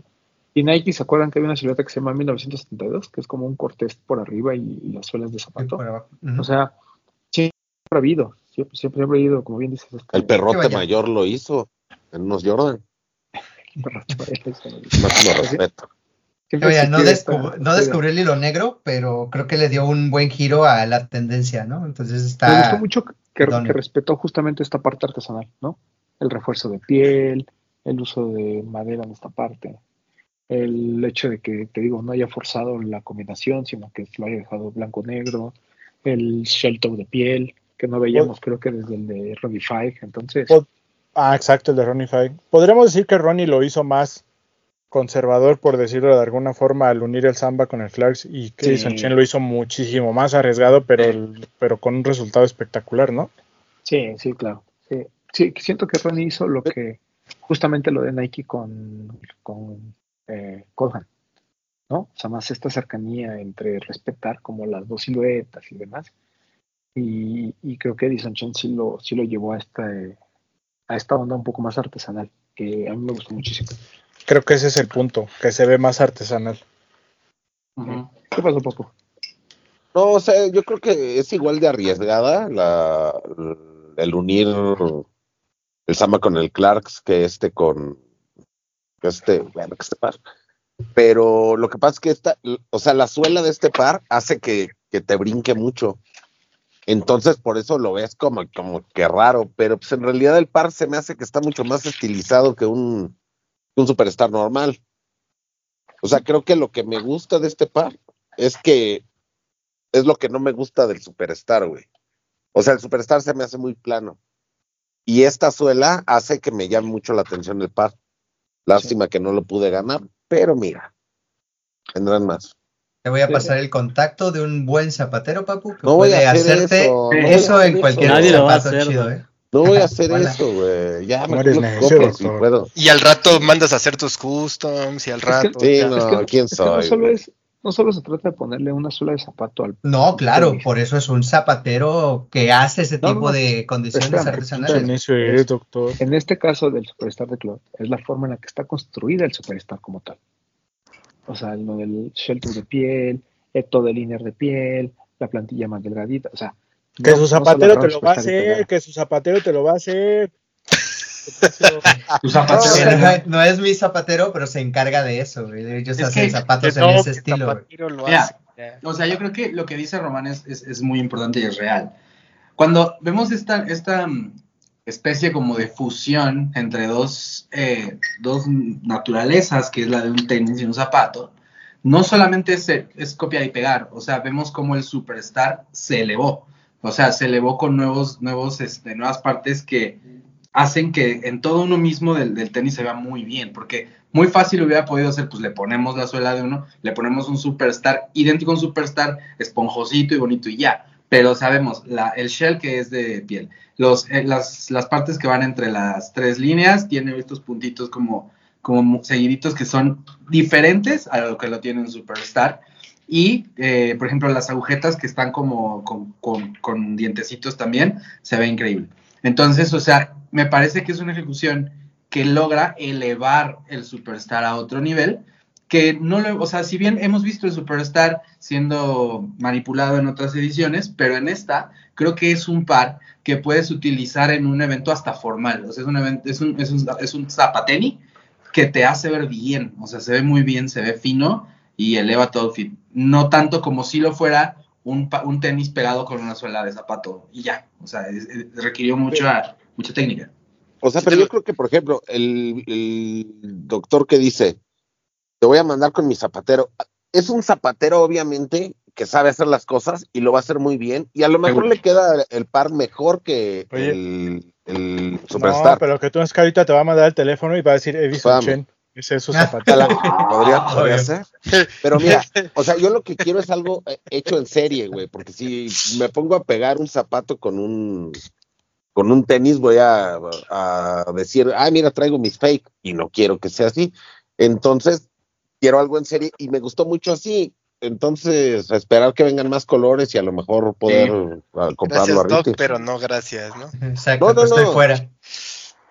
Y Nike, ¿se acuerdan que había una silueta que se llama 1972? Que es como un cortés por arriba y, y las suelas de zapato. O sea, siempre ha habido, siempre, siempre ha habido, como bien dices. este, El perrote mayor lo hizo en unos Jordan. Máximo respeto. Oye, no, existió descu- esta- no descubrí el hilo negro, pero creo que le dio un buen giro a la tendencia, ¿no? Entonces Me está... gustó mucho que respetó justamente esta parte artesanal, ¿no? El refuerzo de piel, el uso de madera en esta parte, el hecho de que, te digo, no haya forzado la combinación, sino que lo haya dejado blanco-negro, el shell toe de piel, que no veíamos creo que desde el de Robbie Five, entonces... Ah, exacto, el de Ronnie Five. Podríamos decir que Ronnie lo hizo más conservador, por decirlo de alguna forma, al unir el samba con el flags y que Sí. Chen lo hizo muchísimo más arriesgado, pero, el- pero con un resultado espectacular, ¿no? Sí, sí, claro. Sí, sí siento que Ronnie hizo lo que, justamente lo de Nike con, con eh, Colhan, ¿no? O sea, más esta cercanía entre respetar como las dos siluetas y demás. Y, y creo que Edison Chen sí lo, sí lo llevó a esta, eh, a esta onda un poco más artesanal, que a mí me gustó muchísimo. Creo que ese es el punto, que se ve más artesanal. ¿Qué pasó, Paco? No, o sea, yo creo que es igual de arriesgada la, el unir el Samba con el Clarks que este con este, bueno, este par. Pero lo que pasa es que esta, o sea, la suela de este par hace que, que te brinque mucho. Entonces, por eso lo ves como, como que raro, pero pues en realidad el par se me hace que está mucho más estilizado que un, un superstar normal. O sea, creo que lo que me gusta de este par es que es lo que no me gusta del Superstar, güey. O sea, el Superstar se me hace muy plano. Y esta suela hace que me llame mucho la atención el par. Lástima que no lo pude ganar, pero mira, tendrán más. Te voy a pasar el contacto de un buen zapatero, papu, que No voy puede a hacer hacerte eso, no eso, voy en cualquier eso. Nadie lo va a zapato hacer, chido, ¿no? ¿eh? No voy a hacer Hola. eso, güey. Ya No me eres lo necio, compro si puedo. Y al rato mandas a hacer tus customs y al que- rato. Sí, ya. no, Es que- ¿quién es que no soy? solo es, no solo se trata de ponerle una suela de zapato al No, claro, tenis. por eso es un zapatero que hace ese No, tipo no, de condiciones espérame, artesanales. Doctor. En este caso del Superstar de Cloud, es la forma en la que está construida el Superstar como tal. O sea, lo del shelter de piel, el todo el liner de piel, la plantilla más delgadita, o sea. Que no- su zapatero te lo va a hacer, que su zapatero te lo va a hacer. Tu zapatero. No, es- no es mi zapatero, pero se encarga de eso. güey. Ellos Es hacen zapatos en ese estilo. Mira. O sea, yo creo que lo que dice Román es, es, es muy importante y es real. Cuando vemos esta, esta mm, especie como de fusión entre dos, eh, dos naturalezas, que es la de un tenis y un zapato, no solamente es, es copiar y pegar, o sea, vemos como el superstar se elevó. O sea, se elevó con nuevos, nuevos, este, nuevas partes que hacen que en todo uno mismo del, del, tenis se vea muy bien, porque muy fácil hubiera podido ser, pues le ponemos la suela de uno, le ponemos un superstar, idéntico a un superstar, esponjosito y bonito y ya, pero sabemos, la, el shell que es de piel, los, eh, las, las, partes que van entre las tres líneas, tiene estos puntitos como, como seguiditos que son diferentes a lo que lo tiene un superstar, y, eh, por ejemplo, las agujetas que están como con, con, con dientecitos también, se ve increíble. Entonces, o sea, me parece que es una ejecución que logra elevar el Superstar a otro nivel, que no lo, o sea, si bien hemos visto el Superstar siendo manipulado en otras ediciones, pero en esta creo que es un par que puedes utilizar en un evento hasta formal, o sea, es un evento, es un, es un, es un zapateni que te hace ver bien, o sea, se ve muy bien, se ve fino y eleva todo el fit. No tanto como si lo fuera un, un tenis pegado con una suela de zapato y ya, o sea, es, es, requirió mucha, mucha técnica. O sea, pero yo creo que, por ejemplo, el, el, doctor que dice, te voy a mandar con mi zapatero, es un zapatero, obviamente, que sabe hacer las cosas y lo va a hacer muy bien, y a lo mejor le queda el par mejor que Oye, el, el, Superstar. No, pero que tú es que ahorita te va a mandar el teléfono y va a decir Edison Chen. Ese es su zapatero. podría, podría ser. Pero mira, o sea, yo lo que quiero es algo hecho en serie, güey, porque si me pongo a pegar un zapato con un con un tenis voy a, a, decir, ah, mira, traigo mis fake y no quiero que sea así. Entonces, quiero algo en serie y me gustó mucho así. Entonces, esperar que vengan más colores y a lo mejor poder sí. comprarlo gracias, a Doc, pero no gracias, ¿no? Exacto, no, no, estoy no. fuera.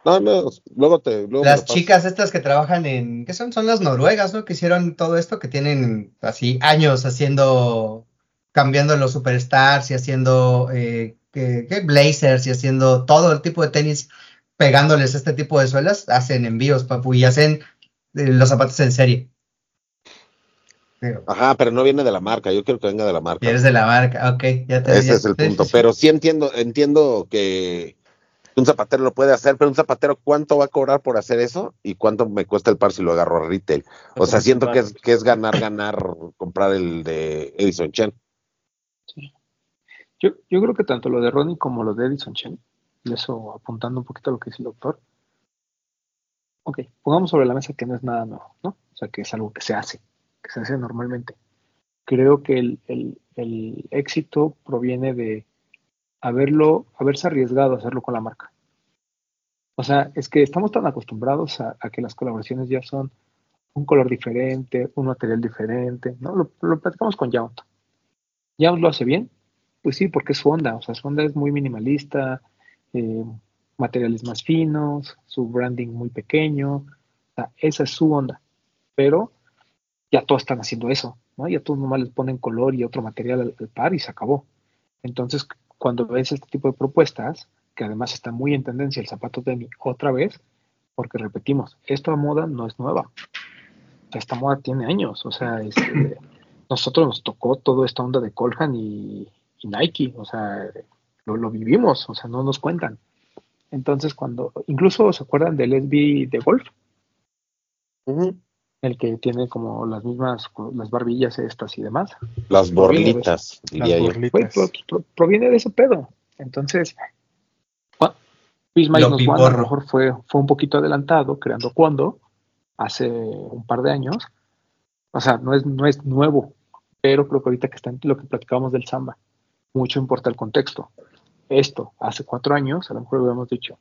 No, no, luego te. Luego las chicas estas que trabajan en. ¿Qué son? Son las noruegas, ¿no? Que hicieron todo esto, que tienen así años haciendo. cambiando los superstars y haciendo. Eh, que, que blazers y haciendo todo el tipo de tenis pegándoles este tipo de suelas, hacen envíos, papu, y hacen eh, los zapatos en serie. Pero, Ajá, pero no viene de la marca, yo quiero que venga de la marca. Eres de la marca, ok, ya te Ese ya, es el punto, pero sí entiendo, entiendo que un zapatero lo puede hacer, pero un zapatero, ¿cuánto va a cobrar por hacer eso? ¿Y cuánto me cuesta el par si lo agarro a retail? O sea, siento que es, que es ganar, ganar, comprar el de Edison Chen. Yo, creo que tanto lo de Ronnie como lo de Edison Chen, y eso apuntando un poquito a lo que dice el doctor, ok, pongamos sobre la mesa que no es nada nuevo, ¿no? O sea, que es algo que se hace, que se hace normalmente. Creo que el, éxito proviene de haberlo, haberse arriesgado a hacerlo con la marca. O sea, es que estamos tan acostumbrados a, a que las colaboraciones ya son un color diferente, un material diferente, ¿no? Lo, lo platicamos con Yount. Yount lo hace bien, pues sí, porque es su onda, o sea, su onda es muy minimalista, eh, materiales más finos, su branding muy pequeño, o sea, esa es su onda, pero ya todos están haciendo eso, ¿no? Ya todos nomás les ponen color y otro material al, al par y se acabó. Entonces, cuando ves este tipo de propuestas, que además está muy en tendencia el zapato tenis otra vez, porque repetimos, esta moda no es nueva. Esta moda tiene años, o sea, este, nosotros nos tocó toda esta onda de Colhan y, y Nike, o sea, lo, lo, vivimos, o sea, no nos cuentan. Entonces, cuando, incluso se acuerdan del SB de golf, uh -huh. el que tiene como las mismas, las barbillas estas y demás. Las borlitas, diría las borlitas. Pues, pro, proviene de ese pedo. Entonces, nos One a lo mejor fue, fue un poquito adelantado, creando cuando, hace un par de años. O sea, no es, no es nuevo, pero creo que ahorita que está en lo que platicábamos del samba, mucho importa el contexto. Esto, hace cuatro años, a lo mejor lo habíamos dicho,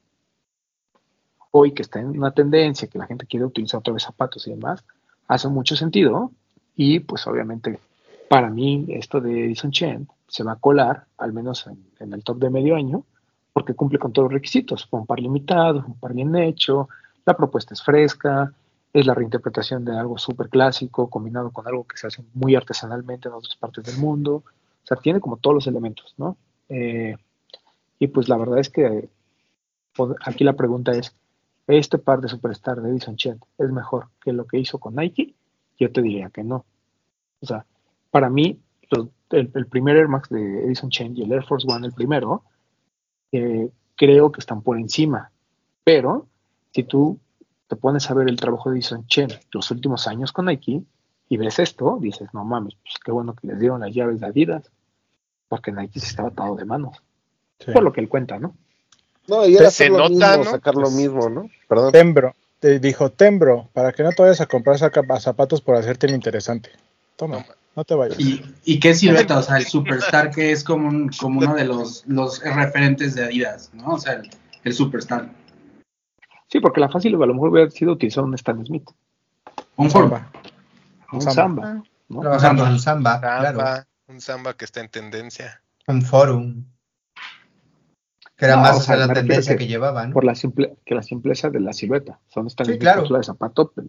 hoy que está en una tendencia, que la gente quiere utilizar otra vez zapatos y demás, hace mucho sentido. Y pues obviamente, para mí, esto de Edison Chen se va a colar, al menos en, el top de medio año, porque cumple con todos los requisitos, un par limitado, un par bien hecho, la propuesta es fresca, es la reinterpretación de algo súper clásico combinado con algo que se hace muy artesanalmente en otras partes del mundo, o sea, tiene como todos los elementos, ¿no? Eh, y pues la verdad es que aquí la pregunta es, ¿este par de Superstar de Edison Chen es mejor que lo que hizo con Nike? Yo te diría que no. O sea, para mí, el, primer Air Max de Edison Chen y el Air Force One, el primero, eh, creo que están por encima. Pero si tú te pones a ver el trabajo de Edison Chen los últimos años con Nike y ves esto, dices, no mames, pues qué bueno que les dieron las llaves de Adidas. porque Nike sí estaba atado de manos, Sí. por lo que él cuenta, ¿no? No, y era Se hacer lo nota, mismo, ¿no? sacar lo Pues- mismo, ¿no? Perdón. Tembro, te dijo Tembro, para que no te vayas a comprar zapatos por hacerte el interesante. Toma, No, te vayas. ¿Y, y qué silueta? O sea, el Superstar que es como, un- como uno de los, los referentes de Adidas, ¿no? O sea, el, el Superstar. Sí, porque la fácil a lo mejor hubiera sido utilizar un Stan Smith, Un Samba. Un Samba. Samba, ¿no? Trabajar Samba. con Samba, Samba, claro. un samba que está en tendencia. Un forum. Que era No, más o sea, la tendencia que que llevaban. por la simple, que la simpleza de la silueta. Son Stan Sí, claro. de zapato, pero-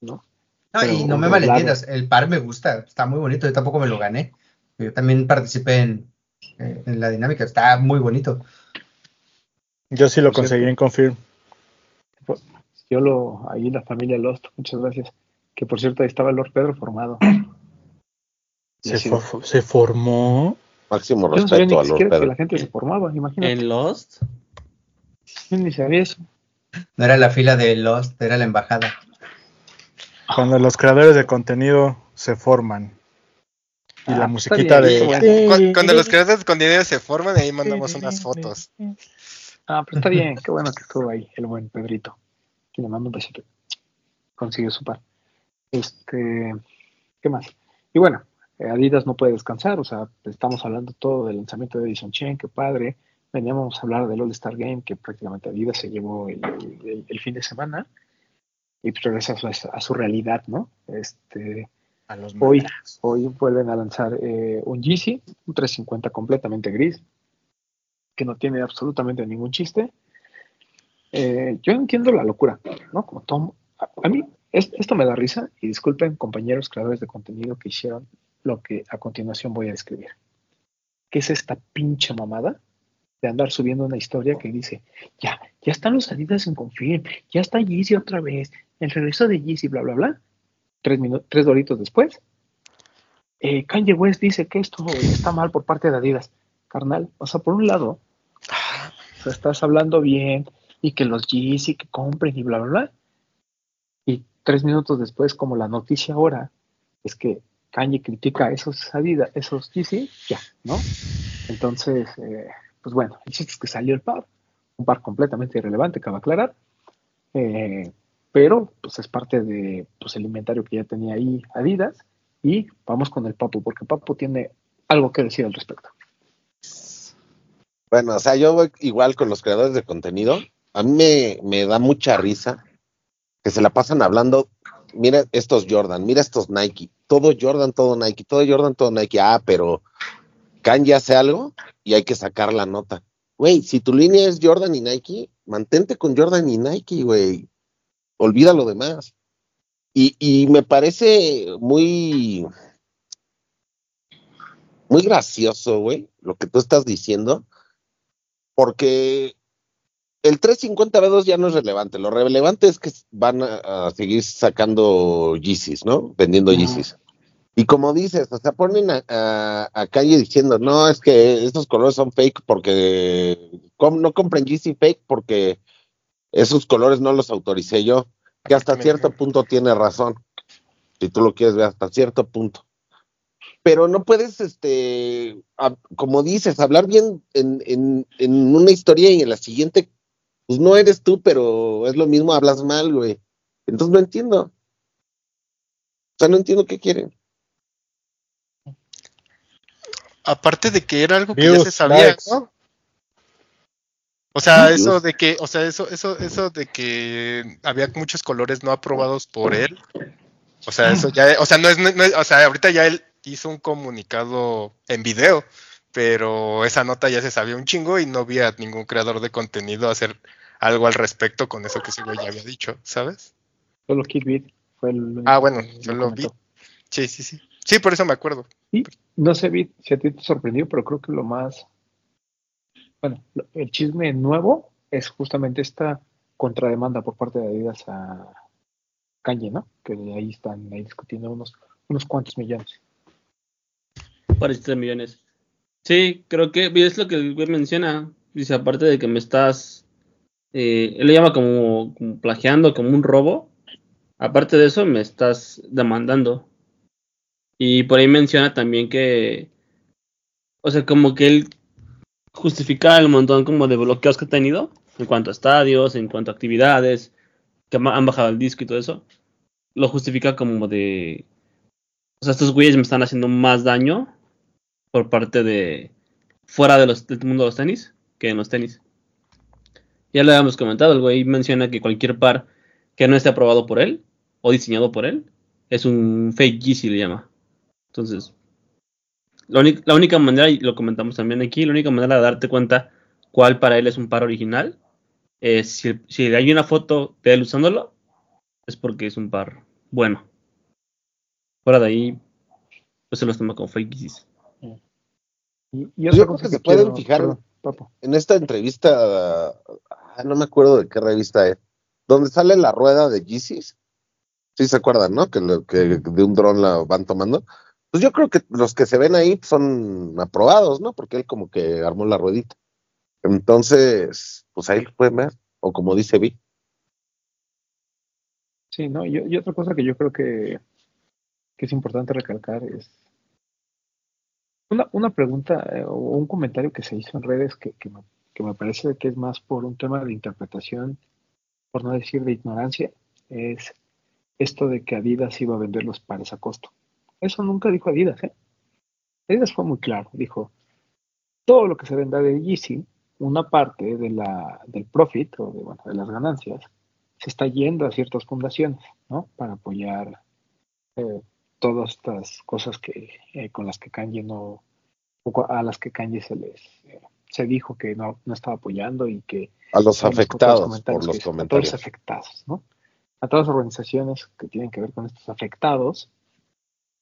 ¿no? No, y no me malentiendas, el par me gusta, está muy bonito, yo tampoco me lo gané. Yo también participé en, eh, en la dinámica, está muy bonito. Yo sí lo conseguí en Confirm. Yo lo, ahí la familia Lost, muchas gracias. Que por cierto, ahí estaba el Lord Pedro formado. Se, formó. Máximo Yo no sabía ni respeto a Lord siquiera que Pedro. la gente se formaba, imagínate. En Lost. Yo ni sabía eso. No era la fila de Lost, era la embajada. Cuando los creadores de contenido se forman. Y Ah, la pues está musiquita bien, de. bueno. Cu- Cuando los creadores de contenido se forman, ahí mandamos unas fotos. Ah, pero está bien, qué bueno que estuvo ahí el buen Pedrito. Que le mando un besito. Consiguió su par. Este, ¿qué más? Y bueno, eh, Adidas no puede descansar, o sea, estamos hablando todo del lanzamiento de Edison Chen, qué padre. Veníamos a hablar del All-Star Game, que prácticamente Adidas se llevó el, el- el fin de semana. Y pues regresa a su, a su realidad, ¿no? Este, A los Hoy, hoy vuelven a lanzar eh, un Yeezy, un 350 completamente gris, que no tiene absolutamente ningún chiste. Eh, yo entiendo la locura, ¿no? Como Tom, a, a mí esto me da risa y disculpen compañeros creadores de contenido que hicieron lo que a continuación voy a describir. ¿Qué es esta pinche mamada de andar subiendo una historia que dice, ya, ya están los Adidas en Confirm, ya está Yeezy otra vez, el regreso de Yeezy, bla, bla, bla? Tres, tres doritos después, eh, Kanye West dice que esto está mal por parte de Adidas. Carnal, o sea, por un lado, estás hablando bien y que los Yeezy que compren y bla, bla, bla. Tres minutos después, como la noticia ahora, es que Kanye critica esos Adidas, esos Yeezy, ya, ¿no? Entonces, eh, pues bueno, el chiste es que salió el par, un par completamente irrelevante, cabe aclarar. Eh, pero pues es parte de pues, el inventario que ya tenía ahí Adidas y vamos con el Papu, porque Papu tiene algo que decir al respecto. Bueno, o sea, yo voy igual con los creadores de contenido. A mí me da mucha risa que se la pasan hablando. Mira estos Jordan, mira estos Nike. Todo Jordan, todo Nike, todo Jordan, todo Nike. Ah, pero Kanye hace algo y hay que sacar la nota. Güey, si tu línea es Jordan y Nike, mantente con Jordan y Nike, güey. Olvida lo demás. Y, y me parece muy, muy gracioso, güey, lo que tú estás diciendo, porque el 350B2 ya no es relevante. Lo relevante es que van a, a seguir sacando Yeezys, ¿no? Vendiendo. Yeezys. Y como dices, o sea, ponen a, a, a Kanye diciendo, no, es que estos colores son fake porque com- no compren Yeezy fake porque esos colores no los autoricé yo. Que hasta cierto punto tiene razón. Si tú lo quieres ver, hasta cierto punto. Pero no puedes, este, a- como dices, hablar bien en, en, en una historia y en la siguiente, pues no eres tú, pero es lo mismo, hablas mal, güey. Entonces no entiendo. O sea, no entiendo qué quieren. Aparte de que era algo que ya se sabía, likes. ¿no? O sea, eso de que, o sea, eso, eso, eso de que había muchos colores no aprobados por él. O sea, eso ya, o sea, no es, no es- o sea, ahorita ya él hizo un comunicado en video, pero esa nota ya se sabía un chingo y no había ningún creador de contenido hacer algo al respecto con eso que ese güey ya había dicho, ¿sabes? Solo Kid Beat fue el Ah, bueno, yo lo lo comentó. Sí, sí, sí. Sí, por eso me acuerdo. Y no sé, Beat, si a ti te sorprendió, pero creo que lo más, bueno, el chisme nuevo es justamente esta contrademanda por parte de Adidas a Kanye, ¿no? Que ahí están ahí discutiendo unos, unos cuantos millones. Para 7 millones. Sí, creo que es lo que el güey menciona. Dice, aparte de que me estás. Eh, él le llama como, plagiando, como un robo. Aparte de eso, me estás demandando. Y por ahí menciona también que O sea, como que él justifica el montón como de bloqueos que ha tenido en cuanto a estadios, en cuanto a actividades, que han bajado el disco y todo eso. Lo justifica como de. O sea, estos güeyes me están haciendo más daño por parte de. fuera del mundo de los tenis que en los tenis. Ya lo habíamos comentado, el güey menciona que cualquier par que no esté aprobado por él o diseñado por él es un fake Yeezy, le llama. Entonces, la, única- la única manera, y lo comentamos también aquí, la única manera de darte cuenta cuál para él es un par original es si, si hay una foto de él usándolo, es porque es un par bueno. Fuera de ahí, pues se los toma como fake Yeezys. Y, y Yo creo que se pueden quiero- fijar-. En esta entrevista, ah, no me acuerdo de qué revista es, donde sale la rueda de Yeezys. Sí se acuerdan, ¿no? Que, lo- que de un dron la van tomando. Pues yo creo que los que se ven ahí son aprobados, ¿no? Porque él como que armó la ruedita. Entonces, pues ahí lo pueden ver. O como dice Vi. Sí, no, y, otra cosa que yo creo que, que es importante recalcar es una, una pregunta eh, o un comentario que se hizo en redes que, que, me, que me parece que es más por un tema de interpretación, por no decir de ignorancia, es esto de que Adidas iba a vender los pares a costo. Eso nunca dijo Adidas, ¿eh? Adidas fue muy claro, dijo, todo lo que se venda de Yeezy, una parte de la, del profit o de, bueno, de las ganancias, se está yendo a ciertas fundaciones, ¿no? Para apoyar eh, todas estas cosas que eh, con las que Kanye no, a las que Kanye se les eh, se dijo que no, no estaba apoyando y que A los afectados comentarios por los hizo, a todos comentarios. los afectados, ¿no? A todas las organizaciones que tienen que ver con estos afectados,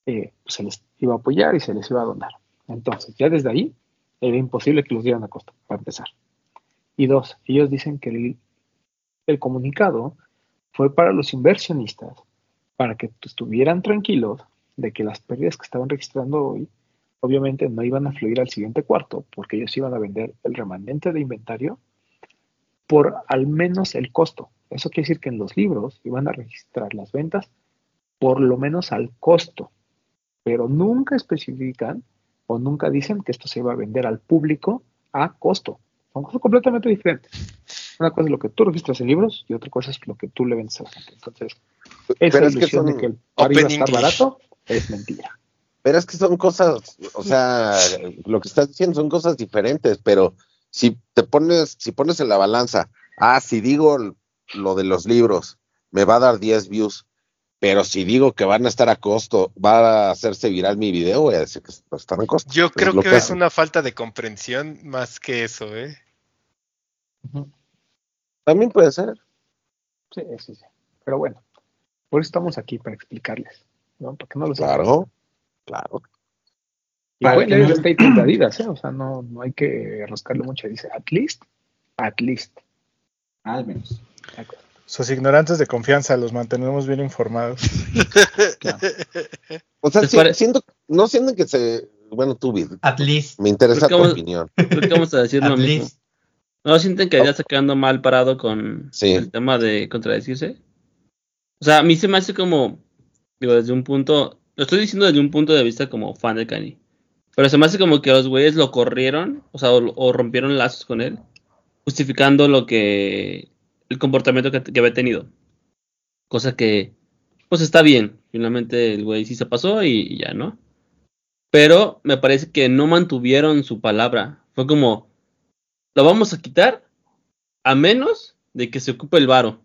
eh, pues se les iba a apoyar y se les iba a donar. Entonces, ya desde ahí era imposible que los dieran a costa, para empezar. Y dos, ellos dicen que el, el comunicado fue para los inversionistas, para que estuvieran tranquilos de que las pérdidas que estaban registrando hoy, obviamente no iban a fluir al siguiente cuarto, porque ellos iban a vender el remanente de inventario por al menos el costo. Eso quiere decir que en los libros iban a registrar las ventas por lo menos al costo, pero nunca especifican o nunca dicen que esto se iba a vender al público a costo. Son cosas completamente diferentes. Una cosa es lo que tú registras en libros y otra cosa es lo que tú le vendes a la gente. Entonces, esa Pero es que ilusión de que el par iba a estar barato es mentira. Pero es que son cosas, o sea, lo que estás diciendo son cosas diferentes, pero si te pones, si pones en la balanza, ah, si digo lo de los libros, me va a dar 10 views, pero si digo que van a estar a costo, va a hacerse viral mi video, voy a decir que están a costo. Yo creo que es una falta de comprensión más que eso, ¿eh? También puede ser. Sí, sí, sí. Pero bueno, por eso estamos aquí para explicarles, ¿no? Para que no lo. Claro, claro. Y Para leer no- statement de Adidas, ¿eh? O sea, no, no hay que rascarle mucho. Dice, at least, at least. Al menos. Sus ignorantes de confianza los mantenemos bien informados. O sea, ¿Les sí- pare- siento, no sienten que se, bueno, tú, Vid, At least. me interesa tu ¿cómo- opinión. Creo que vamos a decir lo At mismo. least. ¿No sienten que ya está quedando mal parado con Sí. el tema de contradecirse? O sea, a mí se me hace como, digo, desde un punto, lo estoy diciendo desde un punto de vista como fan de Kanye, pero se me hace como que los güeyes lo corrieron, o sea, o, rompieron lazos con él, justificando lo que, el comportamiento que, que había tenido. Cosa que, pues está bien, finalmente el güey sí se pasó y, y ya, ¿no? Pero me parece que no mantuvieron su palabra. Fue como, lo vamos a quitar a menos de que se ocupe el varo.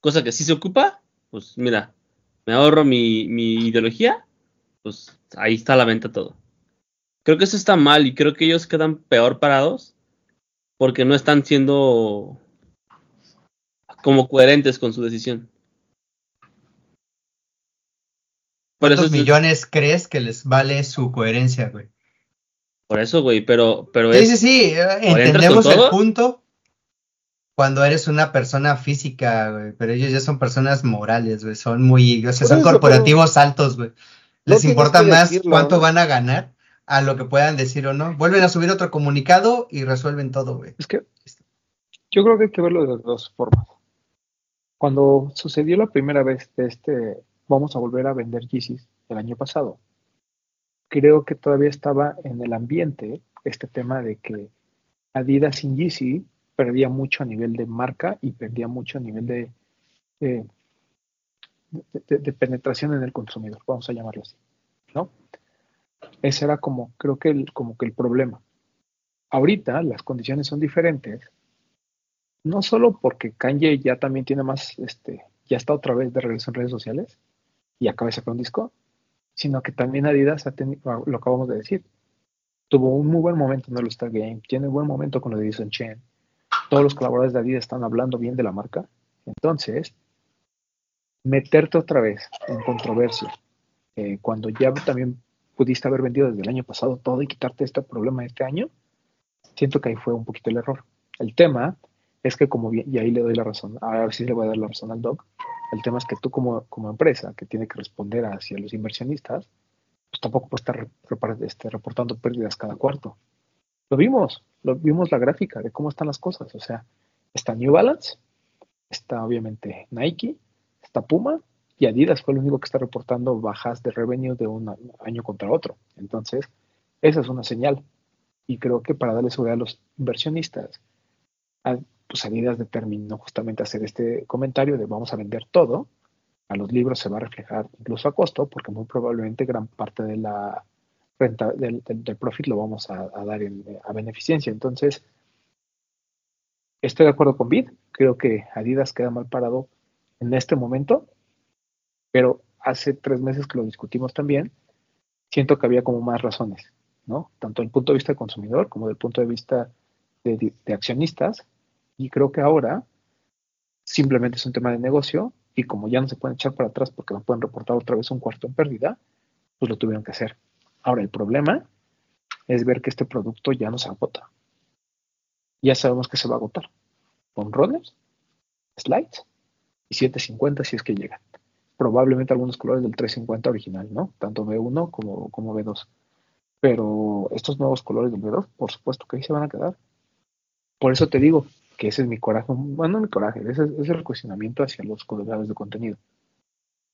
Cosa que si se ocupa, pues mira, me ahorro mi, mi ideología, pues ahí está la venta todo. Creo que eso está mal y creo que ellos quedan peor parados porque no están siendo como coherentes con su decisión. Por eso, ¿Cuántos es- millones crees que les vale su coherencia, güey? por eso, güey, pero, pero Sí, es, sí, sí, eh, entendemos el punto cuando eres una persona física, güey, pero ellos ya son personas morales, güey, son muy, o sea, son eso, corporativos altos, güey. Les importa más decirlo, cuánto van a ganar a lo que puedan decir o no. Vuelven a subir otro comunicado y resuelven todo, güey. Es que yo creo que hay que verlo de las dos formas. Cuando sucedió la primera vez de este, vamos a volver a vender Yeezys el año pasado, creo que todavía estaba en el ambiente este tema de que Adidas sin Yeezy perdía mucho a nivel de marca y perdía mucho a nivel de, de, penetración en el consumidor, vamos a llamarlo así, ¿no? Ese era como, creo que el, como que el problema. Ahorita las condiciones son diferentes, no solo porque Kanye ya también tiene más, este, ya está otra vez de regreso en redes sociales y acaba de sacar un disco, sino que también Adidas ha tenido, lo acabamos de decir, tuvo un muy buen momento en el All-Star Game, tiene un buen momento con lo de Jason Chen, todos los colaboradores de Adidas están hablando bien de la marca, entonces, meterte otra vez en controversia, eh, cuando ya también pudiste haber vendido desde el año pasado todo y quitarte este problema este año, siento que ahí fue un poquito el error. El tema es que como bien, y ahí le doy la razón, ahora sí le voy a dar la razón al Doc, el tema es que tú como, como empresa que tiene que responder hacia los inversionistas, pues tampoco puedes estar este, reportando pérdidas cada cuarto. Lo vimos, lo vimos la gráfica de cómo están las cosas, o sea, está New Balance, está obviamente Nike, está Puma y Adidas fue el único que está reportando bajas de revenue de un año contra otro. Entonces, esa es una señal. Y creo que para darle seguridad a los inversionistas, pues Adidas determinó justamente hacer este comentario de vamos a vender todo. A los libros se va a reflejar incluso a costo, porque muy probablemente gran parte de la renta del, del- profit lo vamos a, dar en- a beneficencia. Entonces, estoy de acuerdo con Bid. Creo que Adidas queda mal parado en este momento, pero hace tres meses que lo discutimos también, siento que había como más razones, ¿no? Tanto del punto de vista del consumidor como del punto de vista de accionistas, y creo que ahora simplemente es un tema de negocio, y como ya no se pueden echar para atrás porque no pueden reportar otra vez un cuarto en pérdida, pues lo tuvieron que hacer. Ahora, el problema es ver que este producto ya no se agota. Ya sabemos que se va a agotar. Con runners, slides y 750 si es que llegan. Probablemente algunos colores del 350 original, ¿no? Tanto B1 como, como B2. Pero estos nuevos colores del B2, por supuesto que ahí se van a quedar. Por eso te digo que ese es mi coraje, bueno, no mi coraje, ese es, ese es el cuestionamiento hacia los creadores de contenido.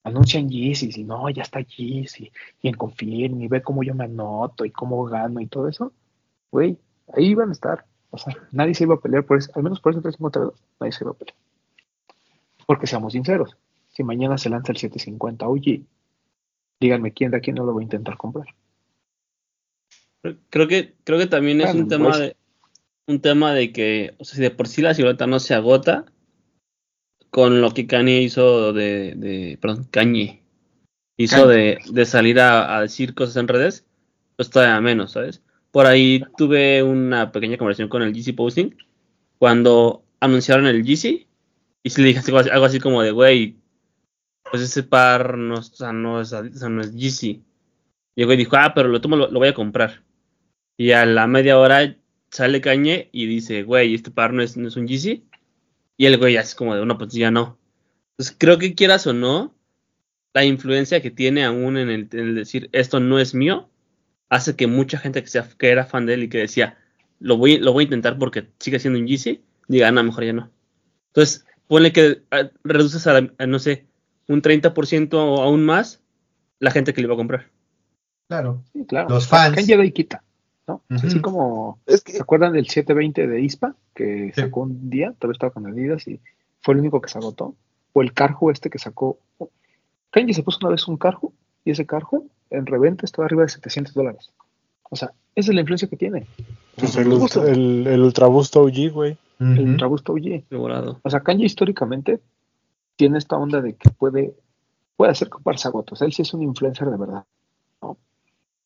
Anuncian Yeezys y no, ya está Yeezy, y en Confirm, y ve cómo yo me anoto, y cómo gano, y todo eso. Güey, ahí iban a estar. O sea, nadie se iba a pelear por eso, al menos por ese 352, nadie se iba a pelear. Porque seamos sinceros, si mañana se lanza el 750 OG, díganme quién de aquí no lo va a intentar comprar. Creo que, creo que también es un tema pues. de un tema de que, o sea, si de por sí la silueta no se agota, con lo que Kanye hizo de, de perdón, Kanye hizo Kanye. de, de salir a, a decir cosas en redes, pues todavía menos, ¿sabes? Por ahí tuve una pequeña conversación con el GC Posting cuando anunciaron el GC y sí le dije algo así, algo así como de, güey, pues ese par no, o sea, no es, o sea, no es GC. Y el güey dijo, ah, pero lo tomo, lo, lo voy a comprar. Y a la media hora sale Cañe y dice, güey, este par no es, no es un GC. Y el güey así como de, no, pues ya no. Entonces creo que quieras o no, la influencia que tiene aún en el, en el decir, esto no es mío, hace que mucha gente que, sea, que era fan de él y que decía, lo voy, lo voy a intentar porque sigue siendo un GC, diga, no, mejor ya no. Entonces, ponle que ah, reduces a, a, no sé, un 30% o aún más la gente que le va a comprar. Claro. Sí, claro. Los fans. Kanye quita, ¿no? Así como Es que ¿Se acuerdan del 720 de ISPA que Sí. sacó un día? Todavía estaba con Adidas y fue el único que se agotó. O el Carhu este que sacó. Kanye se puso una vez un Carhu y ese Carhu en reventa estaba arriba de 700 dólares. O sea, esa es la influencia que tiene. Pues el, ultra, el, el Ultra Boost OG, güey. El Ujú. Ultraboost OG. O sea, Kanye históricamente tiene esta onda de que puede, puede hacer comparsa agotos. Él sí es un influencer de verdad.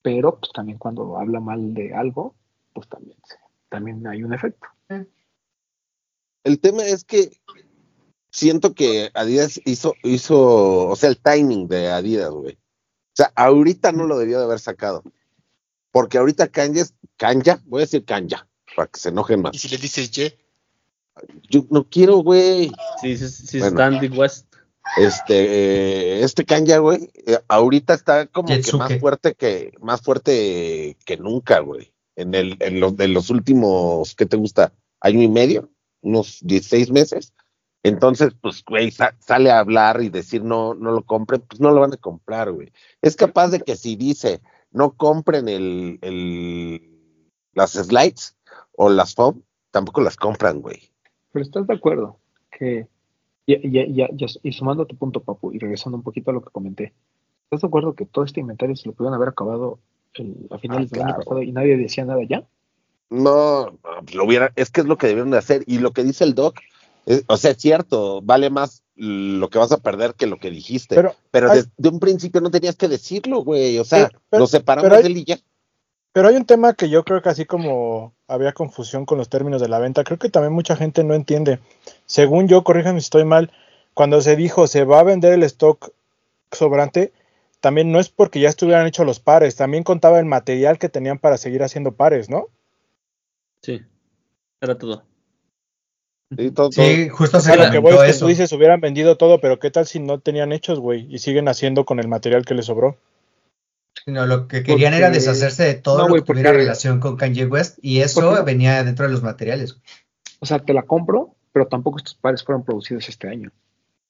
Pero pues, también cuando habla mal de algo, pues también, también hay un efecto. el tema es que siento que Adidas hizo, hizo, o sea, el timing de Adidas, güey. O sea, ahorita no lo debió de haber sacado. Porque ahorita Kanye es Kanya, voy a decir Kanya, para que se enojen Y más. si le dices ye, Yo no quiero, güey. Sí, sí, sí, Bueno. West. Este, eh, este Kanya, güey, eh, ahorita está como que más fuerte que, más fuerte que nunca, güey. En el, en los, de los últimos, ¿qué te gusta? Año y medio, unos 16 meses. Entonces, pues, güey, sa- sale a hablar y decir no, no lo compren, pues no lo van a comprar, güey. Es capaz de que si dice, no compren el, el las slides o las foam, tampoco las compran, güey. Pero estás de acuerdo que, ya- y sumando a tu punto, Papu, y regresando un poquito a lo que comenté, ¿estás de acuerdo que todo este inventario se lo pudieron haber acabado el- a finales Ah, del año pasado y nadie decía nada ya? No, lo hubiera, es que es lo que debieron de hacer. Y lo que dice el doc, es- o sea, es cierto, vale más lo que vas a perder que lo que dijiste. Pero, Pero, hay- desde un principio no tenías que decirlo, güey. O sea, Pero- nos separamos hay- de él y ya. Pero hay un tema que yo creo que así como había confusión con los términos de la venta, creo que también mucha gente no entiende. Según yo, corríjame si estoy mal, cuando se dijo se va a vender el stock sobrante, también no es porque ya estuvieran hechos los pares, también contaba el material que tenían para seguir haciendo pares, ¿no? Sí, era todo. Sí, todo- Sí, justo O se sea, lo que voy es que eso. tú dices hubieran vendido todo, pero ¿qué tal si no tenían hechos, güey? Y siguen haciendo con el material que les sobró. No, lo que querían era deshacerse de todo No, lo güey, que tuviera porque- relación con Kanye West y eso Porque- venía dentro de los materiales. O sea, te la compro, pero tampoco estos pares fueron producidos este año.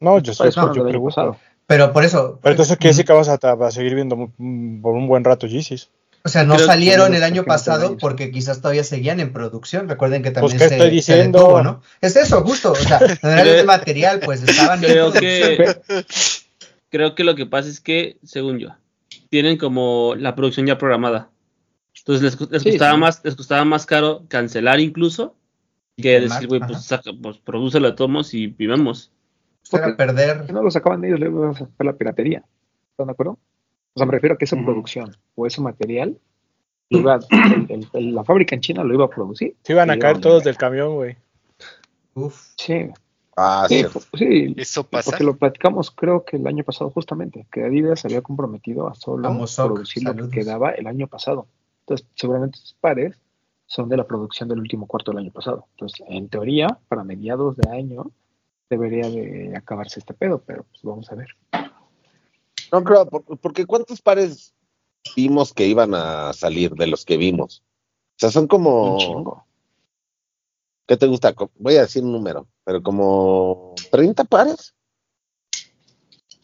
No, yo pues, fueron yo pregunto. Pero por eso, Pero entonces quiere decir que vamos a, a seguir viendo mm, por un buen rato Yeezys. o sea, no Creo salieron no el año pasado porque quizás todavía seguían en producción. Recuerden que Pues, también ¿qué se, estoy se diciendo? detuvo, ¿no? Es eso, justo. O sea, no era el material, pues estaban en Creo producción. que, creo que lo que pasa es que, según yo, tienen como la producción ya programada. Entonces les, les Sí, costaba sí. más, les costaba más caro cancelar incluso que decir, güey, pues, saca, pues producelo de tomos y vivamos. Era perder. Que no lo sacaban ellos, le iban a sacar la piratería. ¿Están de acuerdo? O sea, me refiero a que esa producción o ese material, iba- el- el- el- la fábrica en China lo iba a producir. Se iban a caer todos del camión, güey. Uf. Sí, Ah, sí, sí. fu- sí, Eso pasa. porque lo platicamos creo que el año pasado justamente, que Adidas se había comprometido a solo producir lo que quedaba el año pasado. Entonces, seguramente esos pares son de la producción del último cuarto del año pasado. Entonces, en teoría, para mediados de año debería de acabarse este pedo, pero pues vamos a ver. No creo, por- porque ¿cuántos pares vimos que iban a salir de los que vimos? O sea, son Un como, chingo. ¿qué te gusta? Voy a decir un número, pero como 30 pares.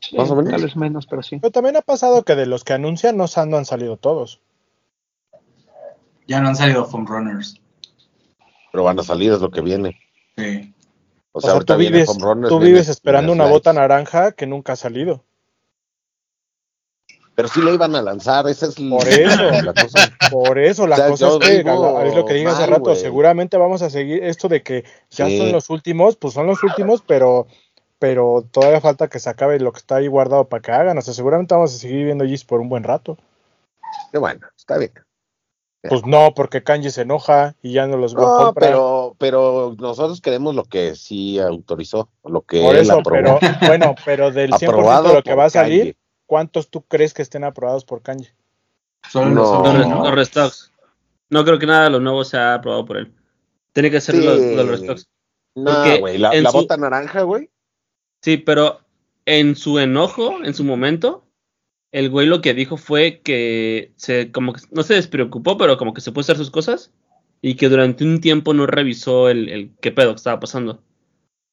Sí, Más o menos. Tal vez menos, pero sí. Pero también ha pasado que de los que anuncian no, han- no han salido todos. Ya no han salido foam runners. Pero van a salir, es lo que viene. Sí. O O sea, ahorita tú vives, runners, tú viene- vives esperando viene una bota naranja que nunca ha salido. Pero sí lo iban a lanzar, esa es Por eso. la cosa. Por eso, la O sea, cosa es que, digo es lo que dije hace rato, seguramente vamos a seguir esto de que ya Sí. son los últimos, pues son los últimos, pero pero todavía falta que se acabe lo que está ahí guardado para que hagan. O sea, seguramente vamos a seguir viendo Yeezys por un buen rato. Qué bueno, está bien. Pues no, porque Kanji se enoja y ya no los va a No, comprar. pero, pero nosotros queremos lo que sí autorizó, lo que por él eso, aprobó. pero bueno, pero del 100% Aprobado de lo que va a salir. ¿cuántos tú crees que estén aprobados por Kanji? Solo No. los restocks. No creo que nada de lo nuevo sea aprobado por él. Tiene que ser Sí. los, los restocks. No, güey, la, en la su- bota naranja, güey. Sí, pero en su enojo, en su momento, el güey lo que dijo fue que se como que no se despreocupó, pero como que se puso a hacer sus cosas y que durante un tiempo no revisó el, el qué pedo que estaba pasando.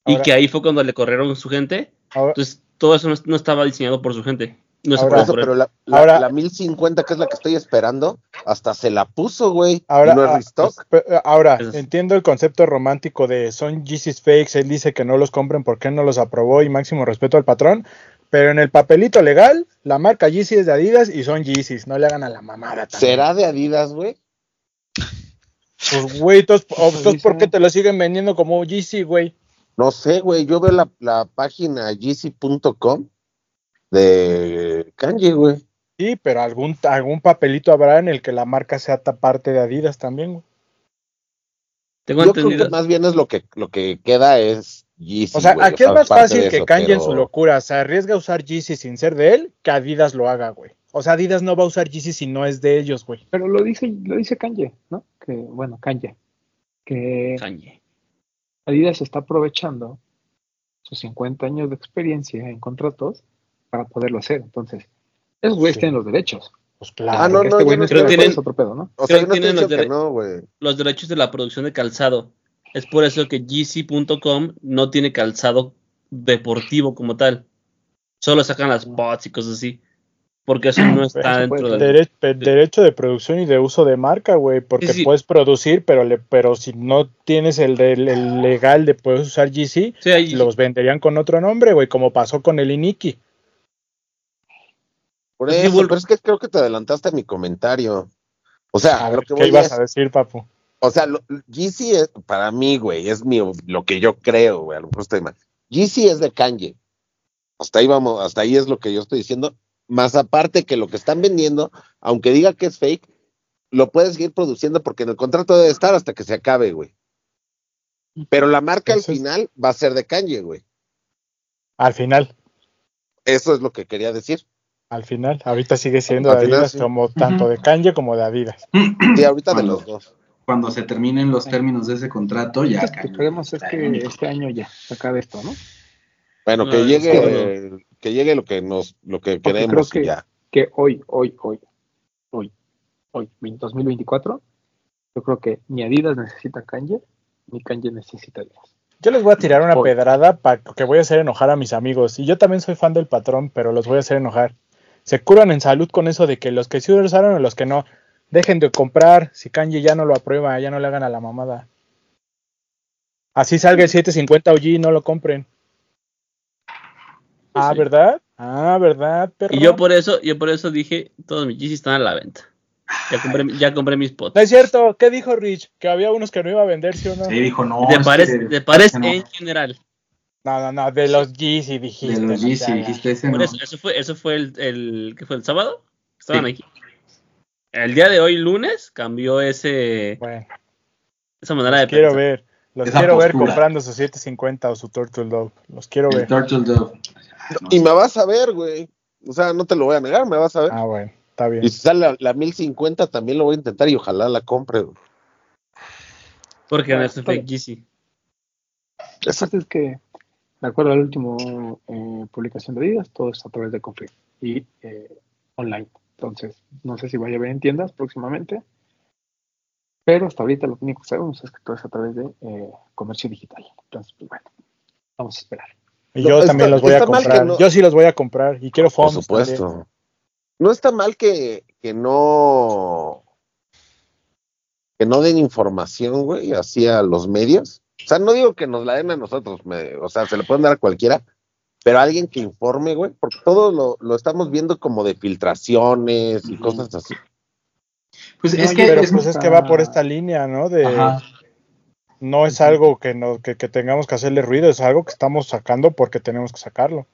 y que ahí fue cuando le corrieron su gente. Ahora, Entonces, todo eso no, no estaba diseñado por su gente. No Ahora- eso, pero la, la, Ahora- la 1050, que es la que estoy esperando, hasta se la puso, güey. Ahora, y no es ah, pues, eh, ahora Eso es- entiendo el concepto romántico de son Yeezys fakes, él dice que no los compren porque él no los aprobó y máximo respeto al patrón, pero en el papelito legal, la marca Yeezy es de Adidas y son Yeezys, no le hagan a la mamada también. ¿Será de Adidas, güey? Pues güey, entonces, ¿por qué te lo siguen vendiendo como Yeezy, güey? No sé, güey. Yo veo la, la página yeezy.com de Kanye, güey. Sí, pero algún, algún papelito habrá en el que la marca sea parte de Adidas también, güey. Tengo Yo creo entendido. que más bien es lo que, lo que queda es Yeezy. O sea, aquí es más fácil que eso, Kanye en su locura se arriesga a usar Yeezy sin ser de él, que Adidas lo haga, güey. O sea, Adidas no va a usar Yeezy si no es de ellos, güey. Pero lo dice, lo dice Kanye, ¿no? Que, bueno, Kanye. Que Kanye. Adidas está aprovechando sus 50 años de experiencia en contratos para poderlo hacer. Entonces, esos güeyes Sí. tienen los derechos. Pues claro. Ah, no, no, este no no tienen- es otro pedo, ¿no? O sea, Creo no que tienen los que no. Los derechos de la producción de calzado. Es por eso que GC.com no tiene calzado deportivo como tal. Solo sacan las bots y cosas así. Porque eso no está Eso dentro del... Dere- pe- derecho de producción y de uso de marca, güey, porque Sí, sí. puedes producir, pero le, pero si no tienes el, el legal de poder usar GC, Sí, ahí- los venderían con otro nombre, güey, como pasó con el Iniki. Por eso, pero es que creo que te adelantaste a mi comentario. O sea, A lo ver, que ¿qué voy ibas es- a decir, papu? O sea, lo- GC es, para mí, güey, es mi, lo que yo creo, güey, a lo mejor estoy mal. GC es de Kanye. Hasta ahí vamos, hasta ahí es lo que yo estoy diciendo. Más aparte que lo que están vendiendo, aunque diga que es fake, lo puedes seguir produciendo porque en el contrato debe estar hasta que se acabe, güey. Pero la marca al es- final va a ser de Kanye, güey. Al final, Eso es lo que quería decir. al final, ahorita sigue siendo Al de final, Adidas sí. como tanto de Kanye como de Adidas. Sí, ahorita de los dos. Cuando se terminen los términos de ese contrato, ya. Lo que queremos es que este año ya se acabe esto, ¿no? Bueno, que llegue, que llegue lo que nos, lo que Porque queremos creo que- ya. Que hoy, hoy, hoy, hoy, hoy, 2024, yo creo que ni Adidas necesita Kanye, ni Kanye necesita Adidas. Yo les voy a tirar una Hoy. pedrada para que voy a hacer enojar a mis amigos. Y yo también soy fan del patrón, pero los voy a hacer enojar. Se curan en salud con eso de que los que sí usaron o los que no. Dejen de comprar. Si Kanye ya no lo aprueba, ya no le hagan a la mamada. Así salga el 750 OG, no lo compren. Ah, Sí. ¿verdad? Ah, ¿verdad, perro? Y yo por eso, yo por eso dije, todos mis Yeezys están a la venta. Ya compré, ya compré mis pots. No es cierto. ¿Qué dijo Rich? Que había unos que no iba a vender, ¿sí o no? Sí, dijo, no. de es pares, que- de pares no. en general. No, no, no. De los Yeezy dijiste. De los no Yeezy, te dijiste ese. Por no. eso, eso fue, eso fue el, el ¿qué fue el sábado? Estaban Sí. aquí. El día de hoy, lunes, cambió ese. Bueno. esa manera de quiero pensar. ver. Los Esa quiero ver comprando su 750 o su Turtle Dog. Los quiero El ver. Turtle Dove. No, Y me vas a ver, güey. O sea, no te lo voy a negar, me vas a ver. Ah, bueno, está bien. Y si sale la, la 1050 también lo voy a intentar y ojalá la compre. güey. Porque no es que pasa es que, de acuerdo a la última eh, publicación de Adidas, todo es a través de Config y eh, online. Entonces, no sé si vaya a ver en tiendas próximamente, pero hasta ahorita lo único que sabemos es que todo es a través de eh, comercio digital. Entonces, pues bueno, vamos a esperar. Y No, yo está- también los voy a está mal que comprar. no- Yo sí los voy a comprar. Y quiero Por fondos. supuesto. No está mal que, que no que no den información, güey, así a los medios. O sea, no digo que nos la den a nosotros, me- o sea, se le pueden dar a cualquiera, pero alguien que informe, güey, porque todo lo, lo estamos viendo como de filtraciones y cosas así. Pues No, es que. Pero es pues es que va por esta línea, ¿no? De Ajá. no es algo que, no, que, que tengamos que hacerle ruido, es algo que estamos sacando porque tenemos que sacarlo.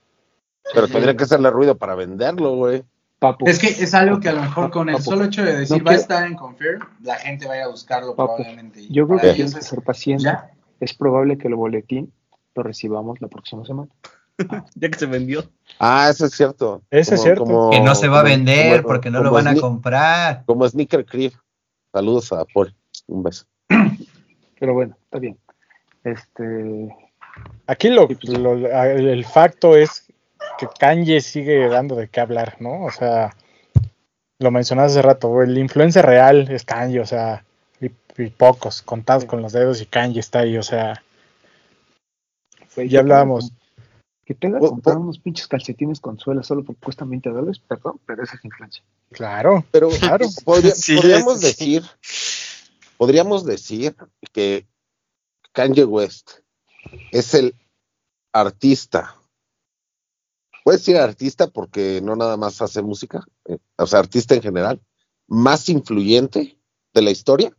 Pero tendría que hacerle ruido para venderlo, güey. Papu, Es que es algo que a lo mejor con el Papu, solo hecho de decir no va a estar en Confirm, la gente vaya a buscarlo Papu, probablemente. y yo creo que tienes que es- ser paciente. Ya. Es probable que el boletín lo recibamos la próxima semana. Ya que se vendió. Ah, eso es cierto. Eso es cierto. Que no se va a como- vender como- porque no lo como van a comprar. Como Sneaker Creep. Saludos a Paul. Un beso. Pero bueno, está bien. Este, Aquí lo, pues, lo- el, el facto es que Kanye sigue dando de qué hablar, ¿no? O sea, lo mencionaste hace rato, el influencer real es Kanye, o sea, y, y pocos, contados con los dedos y Kanye está ahí, o sea, ya hablábamos. Que te haga Po- comprar po- unos pinches calcetines con suela solo porque cuestan 20 dólares, perdón, pero esa es influencia. Claro, Pero Claro. podría- Sí, podríamos sí. decir, podríamos decir que Kanye West es el artista. Puedes decir artista porque no nada más hace música, eh, o sea, artista en general, más influyente de la historia.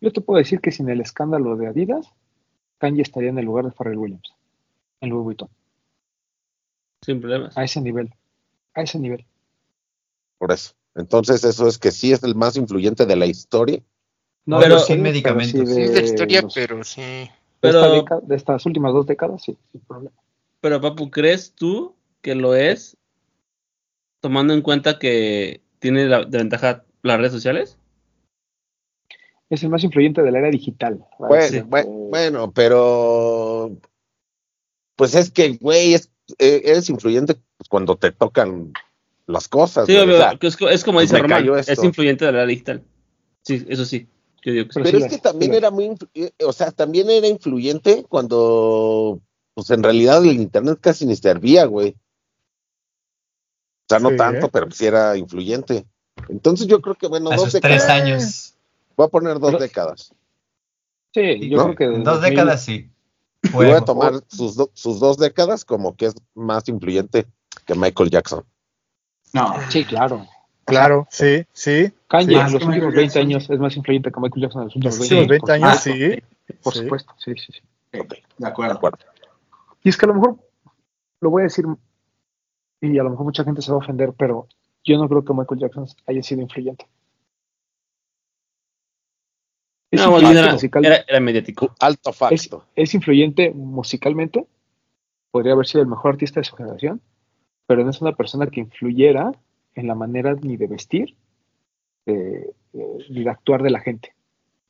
Yo te puedo decir que sin el escándalo de Adidas, Kanye estaría en el lugar de Pharrell Williams, en Louis Vuitton, Sin problemas. a ese nivel, a ese nivel. Por eso. Entonces, eso es que sí es el más influyente de la historia. No Pero de sin pero medicamentos. sí Sí, de, de la historia, los- pero sí. de Pero- esta década- de estas últimas dos décadas, sí, sin problema. Pero Papu, ¿crees tú que lo es tomando en cuenta que tiene la, de ventaja las redes sociales? Es el más influyente de la era digital. Bueno, Sí. bue- bueno, pero pues es que, güey, es, eh, eres influyente cuando te tocan las cosas. Sí, obvio, es, co- es como pues dice Román, es influyente de la digital. Sí, eso sí, yo digo que sí. Pero sí es que también sí era muy, eh, o sea, también era influyente cuando, pues en realidad el internet casi ni servía, güey. O sea, no Sí, tanto, ¿eh? pero sí era influyente. Entonces yo creo que, bueno, dos sus tres décadas. años. Voy a poner dos Pero- décadas. Sí, yo ¿No? creo que. Dos 2000 décadas sí. Voy a tomar sus, do- sus dos décadas como que es más influyente que Michael Jackson. No. Sí, claro. Claro, sí, sí. Kanye Sí, en los últimos Michael 20 Jackson. años es más influyente que Michael Jackson en los últimos Los 20 últimos 20 años, sí. Por sí. supuesto, sí, sí, sí. Ok, de acuerdo. De acuerdo. Y es que a lo mejor lo voy a decir, y a lo mejor mucha gente se va a ofender, pero yo no creo que Michael Jackson haya sido influyente. Es No, más bien influyente era, musical- era, era mediático. Alto facto. es influyente musicalmente, podría haber sido el mejor artista de su generación, pero no es una persona que influyera en la manera ni de vestir, eh, eh, ni de actuar de la gente.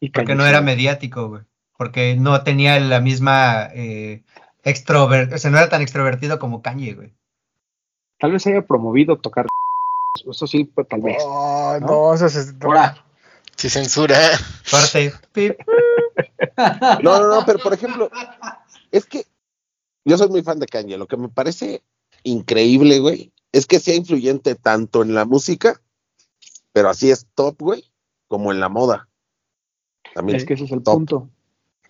Y Porque no era mediático, güey. Porque no tenía la misma eh, extrover- o sea, no era tan extrovertido como Kanye, güey. Tal vez haya promovido tocar. Eso sí, pues, tal vez. Oh, ¿no? no, eso es. Ahora, Si censura. Pip. No, no, no, pero por ejemplo, es que yo soy muy fan de Kanye. Lo que me parece increíble, güey, es que sea influyente tanto en la música, pero así es top, güey, como en la moda. También. Es que ese es el Top. punto.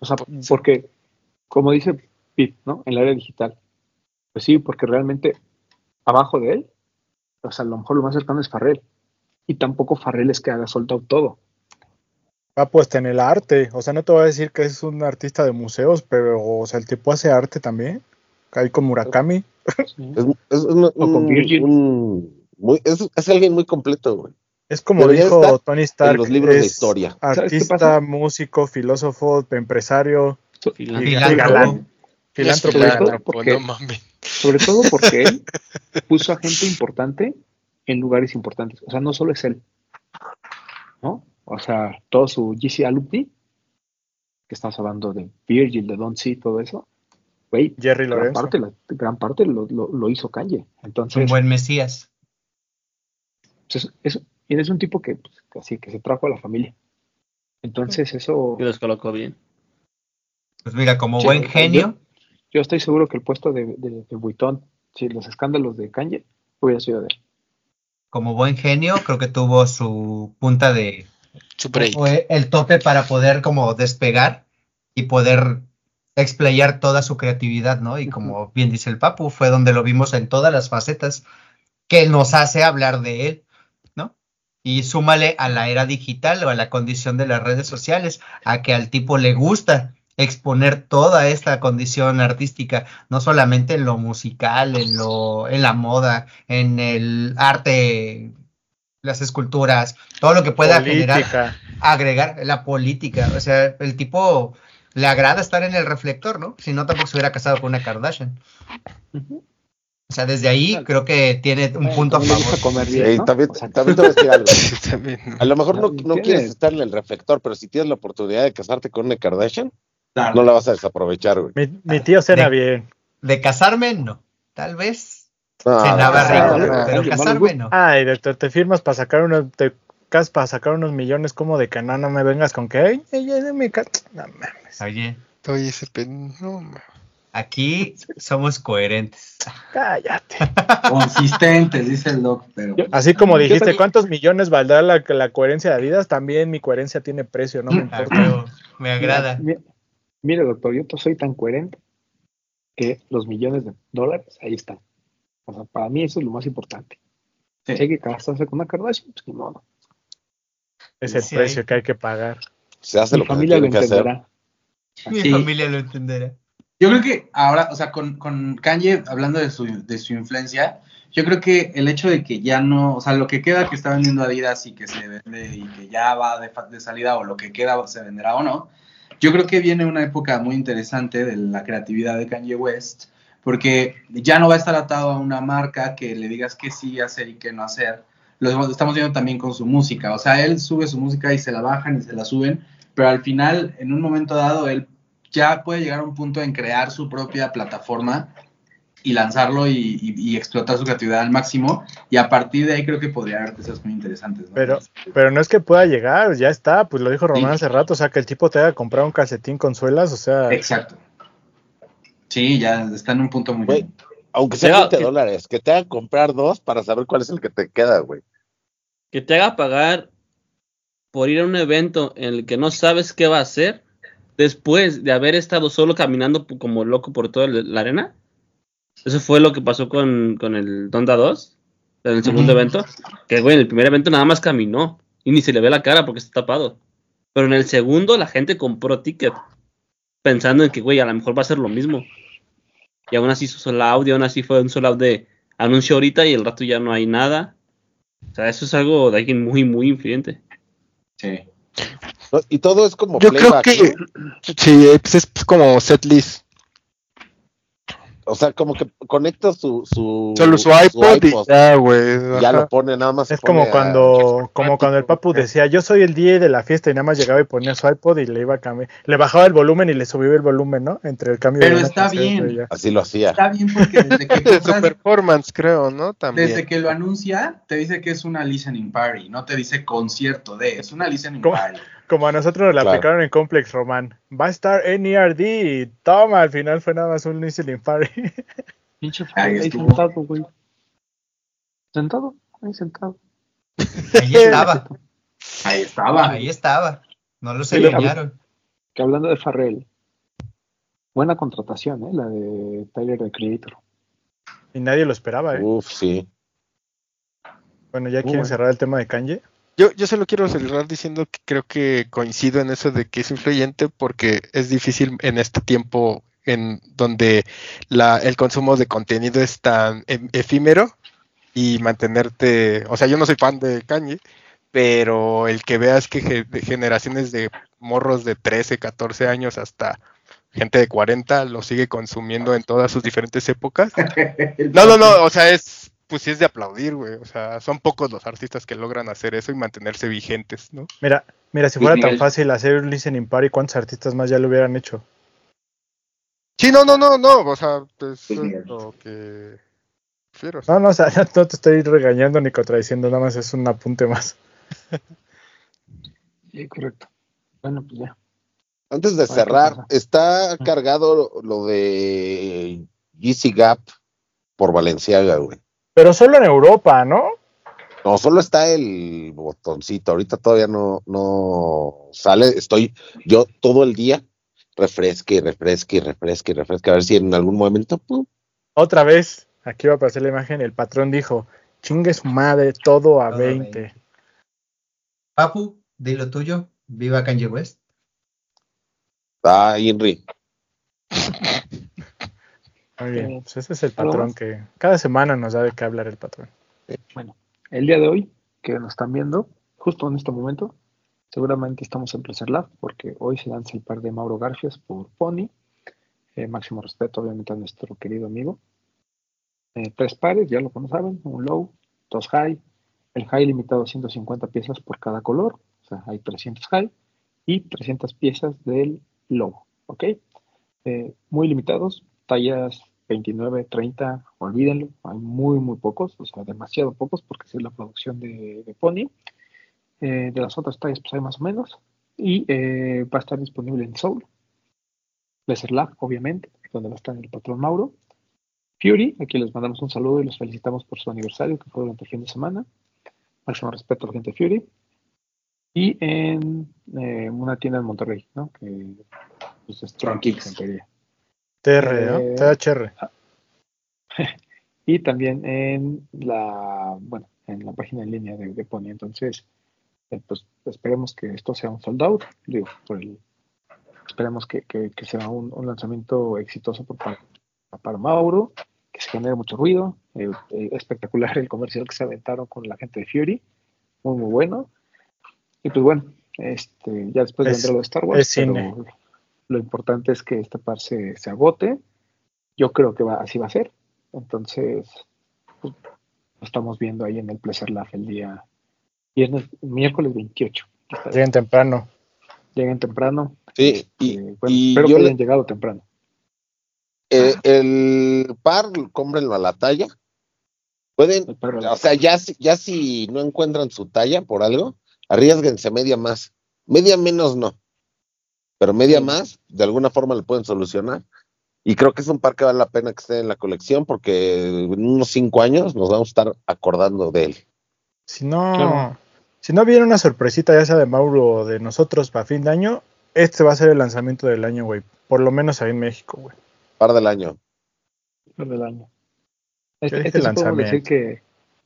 O sea, porque, como dice Pete, ¿no? En la era digital. Pues sí, porque realmente abajo de él, o sea, a lo mejor lo más cercano es Farrell. Y tampoco Farrell es que haga soltado todo. Va puesta en el arte. O sea, no te voy a decir que es un artista de museos, pero, o sea, el tipo hace arte también. Ahí con Murakami. Es, es un- O con un- Virgil. un- muy- es, es alguien muy completo, güey. Es como Debería dijo Tony Stark. en los libros de historia. ¿Sabes qué Artista, músico, filósofo, empresario, Filántropo. galán, filántropo. Sobre todo Filántropo, porque- no mames. Sobre todo porque él puso a gente importante en lugares importantes. O sea, no solo es él. ¿No? O sea, todo su GC alumni, que estamos hablando de Virgil, de Don C, todo eso, güey, Jerry gran Lorenzo. parte, la- gran parte lo, lo- lo hizo Kanye. Un Entonces, buen Mesías. pues, es, un tipo que, pues, que así, que se trajo a la familia. Entonces, eso, Y los colocó bien. Pues mira, como Sí, buen genio, yo estoy seguro que el puesto de, de, de Vuitton, si los escándalos de Kanye, hubiera sido de él. como buen genio, creo que tuvo su punta de. Fue el tope para poder como despegar y poder explayar toda su creatividad, ¿no? Y como bien dice el Papu, fue donde lo vimos en todas las facetas que nos hace hablar de él, ¿no? Y súmale a la era digital o a la condición de las redes sociales, a que al tipo le gusta exponer toda esta condición artística, no solamente en lo musical, en lo, en la moda, en el arte, las esculturas, todo lo que pueda generar Política. agregar la política. O sea, el tipo le agrada estar en el reflector, ¿no? Si no, tampoco se hubiera casado con una Kardashian. O sea, desde ahí Claro. creo que tiene un Bueno, punto a favor. gusta comer bien, Sí, ¿no? también, O sea, también te voy a decir algo. Sí, también. A lo mejor no, no quieres estar en el reflector, pero si tienes la oportunidad de casarte con una Kardashian, Claro. no la vas a desaprovechar, güey. Mi, mi tío cena De- bien. De casarme, no. Tal vez No, cenaba no, rico, pero no, no casarme les no. Ay, de- te, firmas para sacar unos, te casas para sacar unos millones como de que no, no me vengas con que, ay, ay, ay, me ca-". No mames, Oye, Oye, ese pen... No, aquí somos coherentes. cállate. Consistentes, dice el doc, pero. Yo- Así como dijiste, también- ¿cuántos millones valdrá la, la coherencia de Adidas? También mi coherencia tiene precio, no me Ah, importa. me agrada. Mira, mire, doctor, yo soy tan coherente que los millones de dólares ahí están. O sea, para mí eso es lo más importante. Sí. Si hay que casarse con una Kardashian, pues ni modo. Es el Sí, precio hay- que hay que pagar. Se hace Mi lo que se familia lo que entenderá. Mi familia lo entenderá. Yo creo que ahora, o sea, con, con Kanye, hablando de su, de su influencia, yo creo que el hecho de que ya no, o sea, lo que queda que está vendiendo Adidas y que se vende y que ya va de, fa- de salida o lo que queda se venderá o no, yo creo que viene una época muy interesante de la creatividad de Kanye West, porque ya no va a estar atado a una marca que le digas qué sí hacer y qué no hacer. Lo estamos viendo también con su música, o sea, él sube su música y se la bajan y se la suben, pero al final, en un momento dado, él ya puede llegar a un punto en crear su propia plataforma y lanzarlo y, y- y explotar su creatividad al máximo. Y a partir de ahí creo que podría haber cosas muy interesantes. ¿no? Pero, pero no es que pueda llegar, ya está, pues lo dijo Román Sí. hace rato, o sea, que el tipo te haya comprado un calcetín con suelas, o sea, Exacto. Sí, ya está en un punto muy Güey, bien. Aunque sea Llega- 20 que- dólares, que te hagan comprar dos para saber cuál es el que te queda, güey. Que te haga pagar por ir a un evento en el que no sabes qué va a hacer después de haber estado solo caminando como loco por toda la arena. Eso fue lo que pasó con, con el Donda 2, en el segundo evento. Que, güey, en el primer evento nada más caminó y ni se le ve la cara porque está tapado. Pero en el segundo la gente compró ticket pensando en que, güey, a lo mejor va a ser lo mismo. Y aún así hizo sold out, y aún así fue un sold out de anuncio ahorita y el rato ya no hay nada. O sea, eso es algo de alguien muy, muy influyente. Sí. Y todo es como Yo creo que ¿no? sí, pues es como setlist. O sea, como que conecta su, su, Solo su iPod, y ya, güey. ya lo pone nada más. Es como a- cuando, como cuando el papu decía, yo soy el DJ de la fiesta y nada más llegaba y ponía su iPod y le iba a cambiar, le bajaba el volumen y le subía el volumen, ¿no? Entre el cambio Pero de está bien. Así lo hacía. Está bien porque desde que, De su compras- performance, creo, ¿no? También. desde que lo anuncia, te dice que es una listening party, no te dice concierto de, es una listening ¿Cómo? party. Como a nosotros la Claro. aplicaron en Complex Roman. Va a estar NERD y toma, al final fue nada más un listening party. Pinche Ahí estuvo. sentado, güey. Sentado, ahí sentado. Ahí estaba, Ahí estaba. ahí estaba. No los engañaron. Que hablando de Farrell, buena contratación, ¿eh? La de Tyler, the Creator. y nadie lo esperaba, ¿eh? Uf, sí. Bueno, ya quieren cerrar el tema de Kanye. Yo, yo solo quiero cerrar diciendo que creo que coincido en eso de que es influyente porque es difícil en este tiempo en donde la, el consumo de contenido es tan em- efímero y mantenerte, o sea, yo no soy fan de Kanye, pero el que veas que ge- generaciones de morros de 13, 14 años hasta gente de 40 lo sigue consumiendo en todas sus diferentes épocas. No, no, no, o sea, es, pues sí es de aplaudir, güey. O sea, son pocos los artistas que logran hacer eso y mantenerse vigentes, ¿no? Mira, mira, si Luis fuera tan Miguel. fácil hacer un listening party, ¿cuántos artistas más ya lo hubieran hecho? Sí, no, no, no, no, o sea, pues es lo que prefiero. No, no, o sea, no te estoy regañando ni contradiciendo, nada más es un apunte más. Sí, correcto. Bueno, pues ya. Antes de ¿qué cerrar, está cargado lo de Yeezy Gap por Valenciaga, güey. Pero solo en Europa, ¿no? No, solo está el botoncito. Ahorita todavía no, no sale. Estoy yo todo el día refresque, refresque, refresque, refresque. A ver si en algún momento, pum, Otra vez, aquí va a aparecer la imagen, el patrón dijo, chingue su madre, todo a Todo a 20. 20. Papu, di lo tuyo. Viva Kanye West. ah, Henry. Muy bien, Eh, pues ese es el ¿algo patrón que cada semana nos da de qué hablar el patrón. Bueno, el día de hoy, que nos están viendo, justo en este momento, seguramente estamos en Placer Lab, porque hoy se lanza el par de Mauro Garfias por Pony. Eh, máximo respeto, obviamente, a nuestro querido amigo. Eh, tres pares, ya lo saben, un low, dos high. El high limitado a 150 piezas por cada color, o sea, hay 300 high y 300 piezas del low, ¿ok? Eh, muy limitados, tallas 29, 30, olvídenlo, hay muy, muy pocos, o sea, demasiado pocos porque esa es la producción de, de Pony. Eh, de las otras tallas, pues hay más o menos. Y eh, va a estar disponible en Soul, Lab, obviamente, donde va a estar el patrón Mauro. Fury, aquí les mandamos un saludo y los felicitamos por su aniversario que fue durante el fin de semana. Máximo respeto a la gente de Fury. Y en eh, una tienda en Monterrey, ¿no? Que pues, es Tron Kicks. TR, ¿no? Eh, THR. y también en la bueno en la página en línea de, de Pony entonces eh, pues esperemos que esto sea un sold out digo por el esperemos que, que, que sea un, un lanzamiento exitoso por para, para Mauro que se genere mucho ruido eh, eh, espectacular el comercial que se aventaron con la gente de Fury muy muy bueno y pues bueno este ya después Es- vendrá lo de Star Wars es cine. pero lo importante es que este par se, se agote yo creo que va, así va a ser entonces, pues, lo estamos viendo ahí en el Placer Lab el día viernes, miércoles 28. que está- Lleguen temprano. Lleguen temprano. Sí, y, eh, bueno, y espero yo que le- hayan llegado temprano. eh, el par, cómprenlo a la talla. Pueden, o sea, ya, si- ya si no encuentran su talla por algo, arriesguense media más. Media menos no. Pero media Sí. más, de alguna forma le pueden solucionar. Y creo que es un par que vale la pena que esté en la colección porque en unos cinco años nos vamos a estar acordando de él. Si no, Claro. si no viene una sorpresita ya sea de Mauro o de nosotros para fin de año, este va a ser el lanzamiento del año, güey. Por lo menos ahí en México, güey. Par del año. Lo del año. Este, este podemos lanzamiento. decir que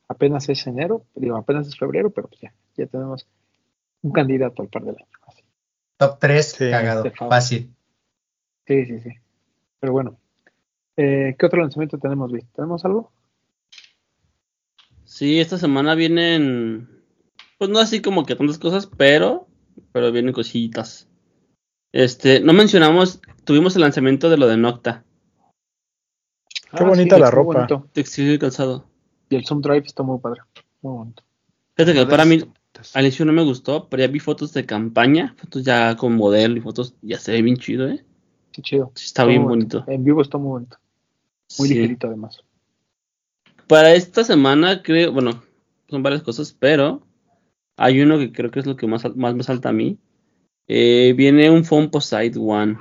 apenas es enero, digo, apenas es febrero, pero pues ya, ya tenemos un candidato al par del año. Top 3, Sí, cagado, favor. fácil. Sí, sí, sí. Pero bueno, eh, ¿qué otro lanzamiento tenemos, Luis? ¿Tenemos algo? Sí, esta semana vienen, pues no así como que tantas cosas, pero, pero vienen cositas. Este, no mencionamos, tuvimos el lanzamiento de lo de Nocta, Qué bonita la ropa. bonito. textil y calzado. Y el Zoom Drive está muy padre. Muy bonito. Fíjate que para mí, al inicio no me gustó, pero ya vi fotos de campaña, fotos ya con modelo y fotos, ya se ve bien chido, eh. Sí, chido. Sí, está bien bonito. En vivo está muy bonito. Muy Sí. ligerito además. Para esta semana creo, bueno, son varias cosas, pero hay uno que creo que es lo que más, más me salta a mí. Eh, viene un Fomposite One.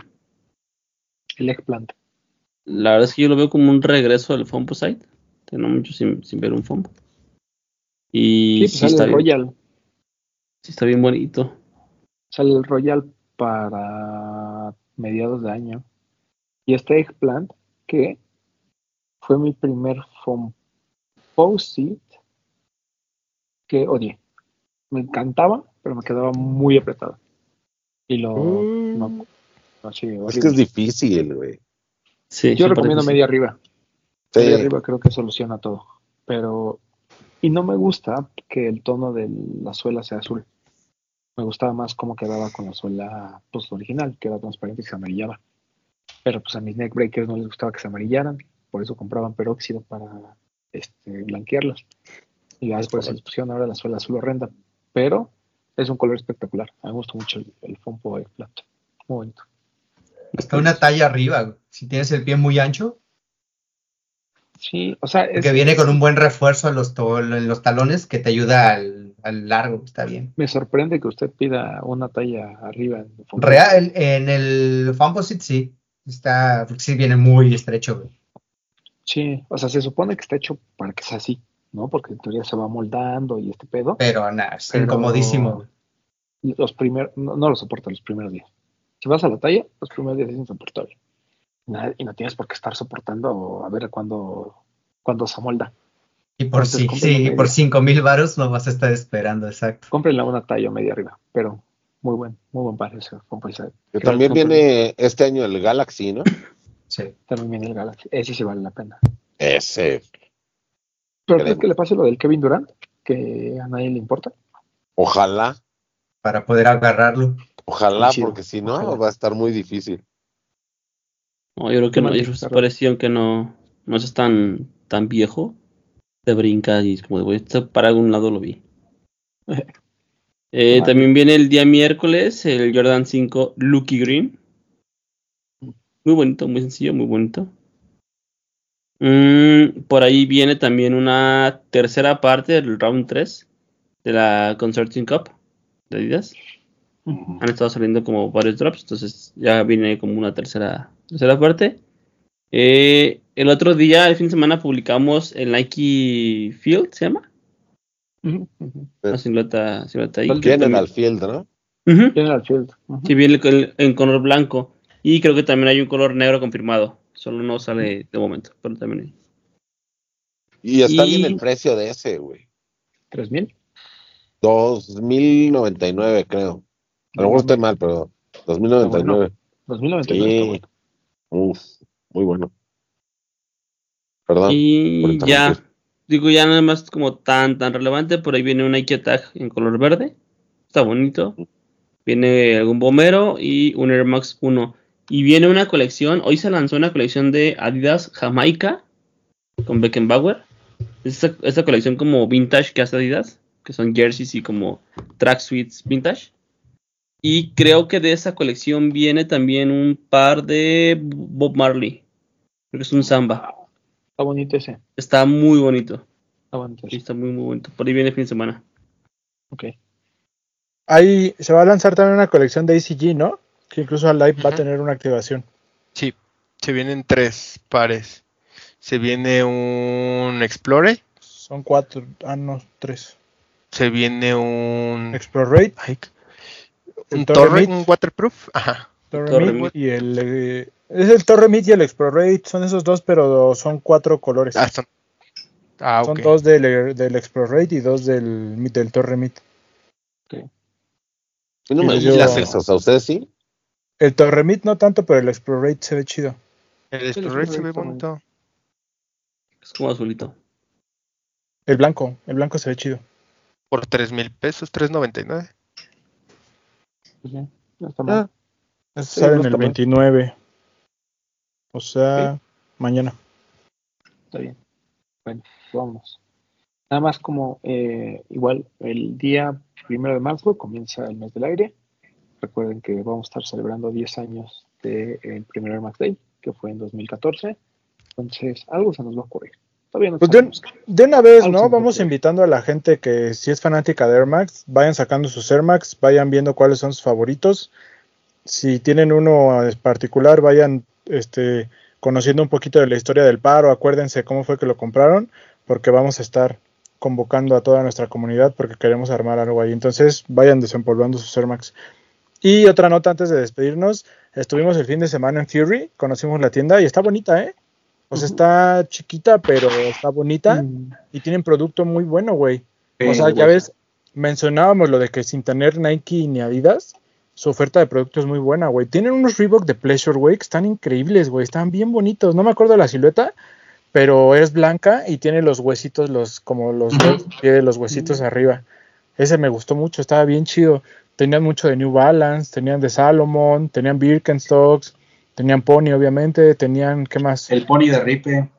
El eggplant. La verdad es que yo lo veo como un regreso del Fomposite. Tengo mucho sin, sin ver un Fompo. Y Sí, pues sí, sale está el bien, Royal. Sí está bien bonito. Sale el Royal para mediados de año. Y este eggplant, que fue mi primer Fomposite que odié. Me encantaba, pero me quedaba muy apretado. Y lo. Mm. no, no, sí, Es que es difícil, güey. Sí, Yo recomiendo media arriba. Sí. Media arriba creo que soluciona todo. Pero. Y no me gusta que el tono de la suela sea azul. Me gustaba más cómo quedaba con la suela pues, original, que era transparente y se amarillaba. Pero pues a mis neckbreakers no les gustaba que se amarillaran, por eso compraban peróxido para este, blanquearlos. Y ya después se les pusieron ahora la suela azul horrenda. Pero es un color espectacular. A mí me gusta mucho el, el Fompo Eggplant. Muy bonito. Hasta una talla arriba, si tienes el pie muy ancho, Sí, o sea, es, que viene con un buen refuerzo en los, to- en los talones que te ayuda al, al largo, está bien. me sorprende que usted pida una talla arriba. En Fompo. Real, en el Fanposit sí, está, sí viene muy estrecho, güey. Sí, o sea, se supone que está hecho para que sea así, ¿no? Porque en teoría se va moldando y este pedo. pero nada, es Pero- incomodísimo. Los primeros, no, no lo soporta los primeros días. Si vas a la talla, los primeros días es insoportable. Y no tienes por qué estar soportando a ver cuándo, cuándo se molda. Y por, Entonces, sí, sí, por cinco mil varos no vas a estar esperando, exacto. Cómprenla una talla media arriba, pero muy buen, muy buen par ese Creo también viene este año el Galaxy, ¿no? Sí. También viene el Galaxy. Ese sí vale la pena. Ese. Pero. ¿crees que le pase lo del Kevin Durant? Que a nadie le importa. Ojalá, Para poder agarrarlo. ojalá, porque si no ojalá. va a estar muy difícil. No, yo creo que no, yo creo que no, no es tan, tan viejo. Te brinca y es como de voy a para algún lado lo vi. Eh, también viene el día miércoles el Jordan 5 Lucky Green. Muy bonito, muy sencillo, muy bonito. Mm, por ahí viene también una tercera parte del round 3 de la Consortium Cup de Adidas. Han estado saliendo como varios drops, entonces ya viene como una tercera, tercera parte. Eh, el otro día, el fin de semana, publicamos el Nike Field, ¿se llama? La silueta, silueta ahí. ¿Cuál que Vienen también- al field, ¿no? Ujú, General Field. que viene en color blanco. Y creo que también hay un color negro confirmado. Solo no sale de momento, pero también hay. Y está Y- bien el precio de ese, güey. ¿3000? 2099, creo. A lo mejor estoy mal, pero 2099. 2099 está Sí. bueno. Uf, muy bueno. Perdón. Y ya, digo, ya nada más como tan, tan relevante. Por ahí viene un Nike Tag en color verde. Está bonito. Viene algún bombero y un Air Max 1. Y viene una colección. Hoy se lanzó una colección de Adidas Jamaica con Beckenbauer. Esta, esta colección como vintage que hace Adidas, que son jerseys y como tracksuits vintage. Y creo que de esa colección viene también un par de Bob Marley. Creo que es un samba. Está bonito ese. Está muy bonito. Está bonito Sí, ese. está muy, muy bonito. Por ahí viene el fin de semana. Ok. Ahí se va a lanzar también una colección de ACG, ¿no? Que incluso Alive va a tener una activación. Sí, Se vienen tres pares. Se viene un Explorer. Son cuatro, ah, no, tres. Se viene un. Explorate, Ay, el un Torre un Waterproof. Ajá. Y el... eh, es el Torre Mid y el Explorate, son esos dos, pero son cuatro colores. Ah, son. Ah, son dos del, del Explorate y dos del, del Torre Mid. Y no me yo- esos, ¿a ustedes sí? El Torre Mid no tanto, pero el Explorate se ve chido. El Explorer se ve bonito. Es como azulito. El blanco, el blanco se ve chido. Por tres mil pesos, 3.99. Pues ya, no está mal. Sí, no en el está mal. 29. O sea, mañana. Está bien. Bueno, vámonos. Nada más como eh, igual el día primero de marzo comienza el mes del aire. Recuerden que vamos a estar celebrando 10 años del primer Air Max Day, que fue en 2014. Entonces, algo se nos va a ocurrir. Todavía no Pues de, una vez, Algo ¿no? Vamos invitando a la gente que si es fanática de Air Max, vayan sacando sus Air Max, vayan viendo cuáles son sus favoritos. Si tienen uno en particular, vayan este, conociendo un poquito de la historia del paro, acuérdense cómo fue que lo compraron, porque vamos a estar convocando a toda nuestra comunidad porque queremos armar algo ahí. Entonces, vayan desempolvando sus Air Max. Y otra nota antes de despedirnos, estuvimos el fin de semana en Fury, conocimos la tienda y está bonita, ¿eh? O sea, Ujú. está chiquita, pero está bonita Mm, y tienen producto muy bueno, güey. eh, O sea, ya ves, mencionábamos lo de que sin tener Nike ni Adidas, su oferta de producto es muy buena, güey. Tienen unos Reebok de Pleasure, güey, que están increíbles, güey. Están bien bonitos. No me acuerdo de la silueta, pero es blanca y tiene los huesitos, los como los dedos, tiene los huesitos arriba. Ese me gustó mucho, estaba bien chido. Tenían mucho de New Balance, tenían de Salomon, tenían Birkenstocks, tenían Pony, obviamente, tenían, ¿qué más? El pony de Ripe.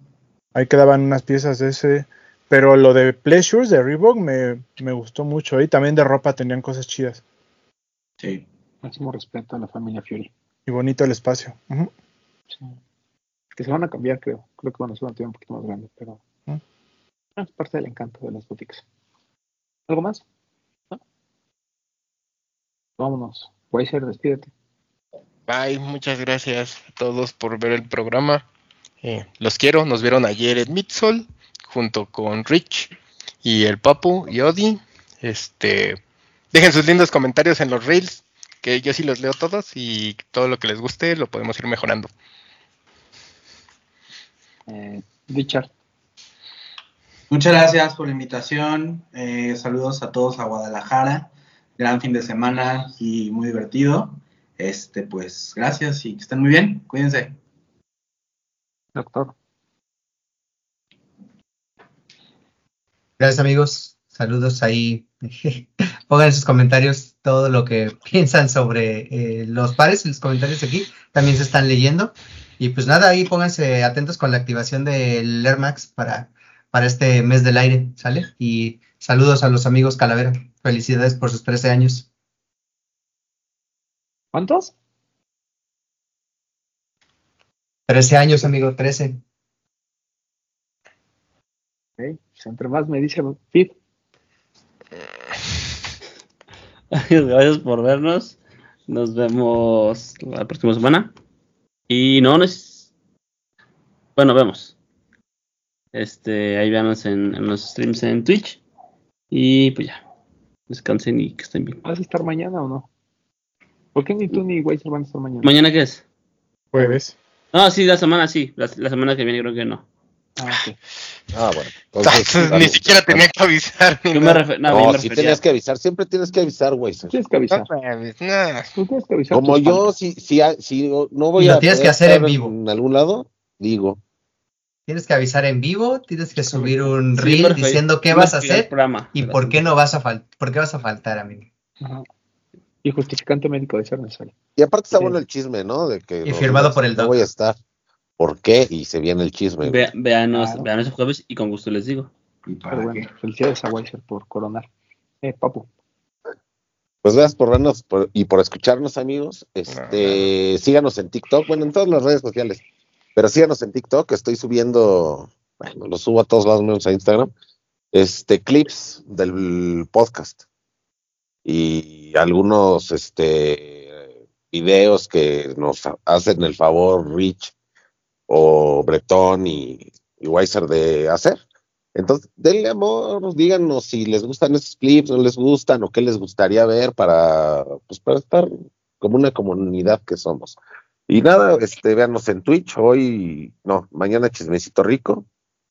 Ahí quedaban unas piezas de ese. Pero lo de Pleasures de Reebok me, me gustó mucho. Y también de ropa tenían cosas chidas. Sí. máximo respeto a la familia Fury. Y bonito el espacio. Sí. Que se van a cambiar, creo. Creo que van a ser un poquito más grande, pero ah, es parte del encanto de las boutiques. ¿Algo más? ¿No? Vámonos. Weiser, despídete. Bye, muchas gracias a todos por ver el programa. Eh, los quiero, nos vieron ayer en Midsol junto con Rich y el Papu y Odi. Este, dejen sus lindos comentarios en los reels, que yo sí los leo todos y todo lo que les guste lo podemos ir mejorando. Eh, Richard, Muchas gracias por la invitación. Eh, saludos a todos a Guadalajara. Gran fin de semana y muy divertido. Este, pues, gracias y que estén muy bien. Cuídense. doctor. Gracias amigos, saludos ahí. Pongan en sus comentarios todo lo que piensan sobre eh, los pares, los comentarios aquí también se están leyendo. Y pues nada, ahí pónganse atentos con la activación del Air Max para, para este mes del aire, ¿sale? Y saludos a los amigos Calavera. Felicidades por sus 13 años. ¿Cuántos? 13 años, amigo, 13. Ok, pues entre más me dice Fit, Gracias por vernos. Nos vemos la próxima semana. Y no, no es. Bueno, vemos. Este, ahí veanos en, en los streams en Twitch. Y pues ya. Descansen y que estén bien. ¿vas a estar mañana o no? ¿Por qué ni tú ni Weiser van a estar mañana? ¿Mañana qué es? Jueves. No, sí, la semana sí. La, la semana que viene creo que no. Ah, ok. Ah, bueno. Entonces, Ni siquiera tenía que avisar. Yo me, refer- no, No, me si tenías que avisar, siempre tienes que avisar, güey. Tienes que avisar. No. Tú tienes que avisar. Como yo, si, si, si no voy lo a tienes que hacer en vivo. En algún lado, digo. Tienes que avisar en vivo, tienes que subir un Sí, reel diciendo qué vas a hacer programa. y por qué no vas a faltar, por qué vas a faltar, amigo. Ajá. Y justificante médico de ser necesario. Y aparte está Sí. bueno el chisme, ¿no? De que Y no- firmado por el no doc. voy a estar. ¿Por qué? Y se viene el chisme. Ve, véanos, Claro. véanos el jueves y con gusto les digo. ¿Y para Pero bueno, qué? felicidades a Weiser por coronar. Eh, Papu, Pues gracias por vernos por- y por escucharnos, amigos. Este, síganos en TikTok, bueno, en todas las redes sociales. Pero síganos en TikTok, estoy subiendo, bueno, lo subo a todos lados menos a Instagram. Este, clips del podcast. Y algunos este videos que nos hacen el favor Rich o Bretón y, y Weiser de hacer. Entonces, denle amor, díganos si les gustan esos clips, no les gustan, o qué les gustaría ver para, pues, para estar como una comunidad que somos. Y nada, este, véanos en Twitch, hoy, no, mañana Chismecito Rico,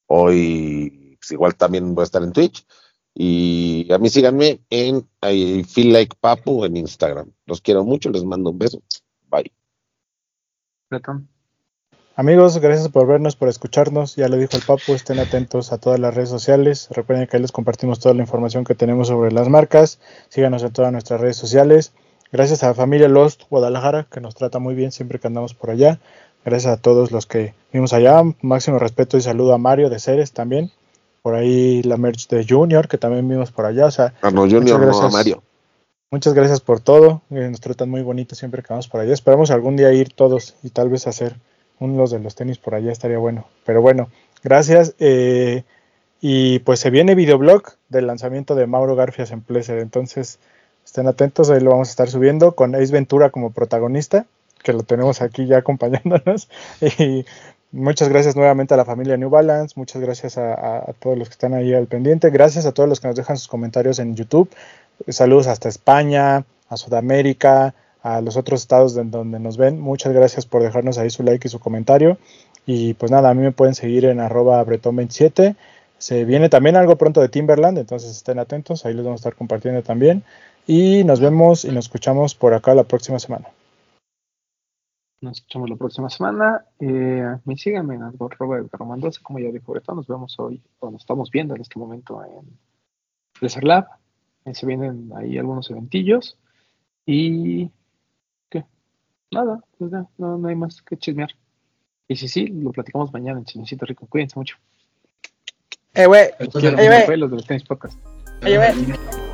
hoy pues, igual también voy a estar en Twitch. Y a mí síganme en I Feel Like Papu en Instagram. Los quiero mucho, les mando un beso. Bye. Amigos, gracias por vernos, por escucharnos. Ya lo dijo el Papu, estén atentos a todas las redes sociales. Recuerden que ahí les compartimos toda la información que tenemos sobre las marcas. Síganos en todas nuestras redes sociales. Gracias a la familia Lost Guadalajara, que nos trata muy bien siempre que andamos por allá. Gracias a todos los que vimos allá. Máximo respeto y saludo a Mario de Ceres también. Por ahí la merch de Junior, que también vimos por allá. O sea, Ah, no, Junior, Muchas no. Mario. Muchas gracias por todo. eh, nos tratan muy bonito siempre que vamos por allá. Esperamos algún día ir todos y tal vez hacer unos de los tenis por allá. Estaría bueno. Pero bueno, gracias. eh, y pues se viene videoblog del lanzamiento de Mauro Garfias en Pleasure. Entonces estén atentos. Ahí lo vamos a estar subiendo con Ace Ventura como protagonista, que lo tenemos aquí ya acompañándonos. Y muchas gracias nuevamente a la familia New Balance. Muchas gracias a, todos los que están ahí al pendiente. Gracias a todos los que nos dejan sus comentarios en YouTube. Saludos hasta España, a Sudamérica, a los otros estados de donde nos ven. Muchas gracias por dejarnos ahí su like y su comentario. Y pues nada, a mí me pueden seguir en arroba bretón27. Se viene también algo pronto de Timberland, entonces estén atentos, ahí les vamos a estar compartiendo también. Y nos vemos y nos escuchamos por acá la próxima semana. Nos escuchamos la próxima semana. Eh, mí síganme en Edgar 12, como ya dijo Bretón. Nos vemos hoy, o nos estamos viendo en este momento en Desert Lab. Eh, se vienen ahí algunos eventillos. Y. ¿Qué? Nada, pues ya, no, no hay más que chismear. Y si sí, lo platicamos mañana en Chismecito Rico. Cuídense mucho. Eh, güey. Ey, güey. los de los tenis podcast. Oye, güey.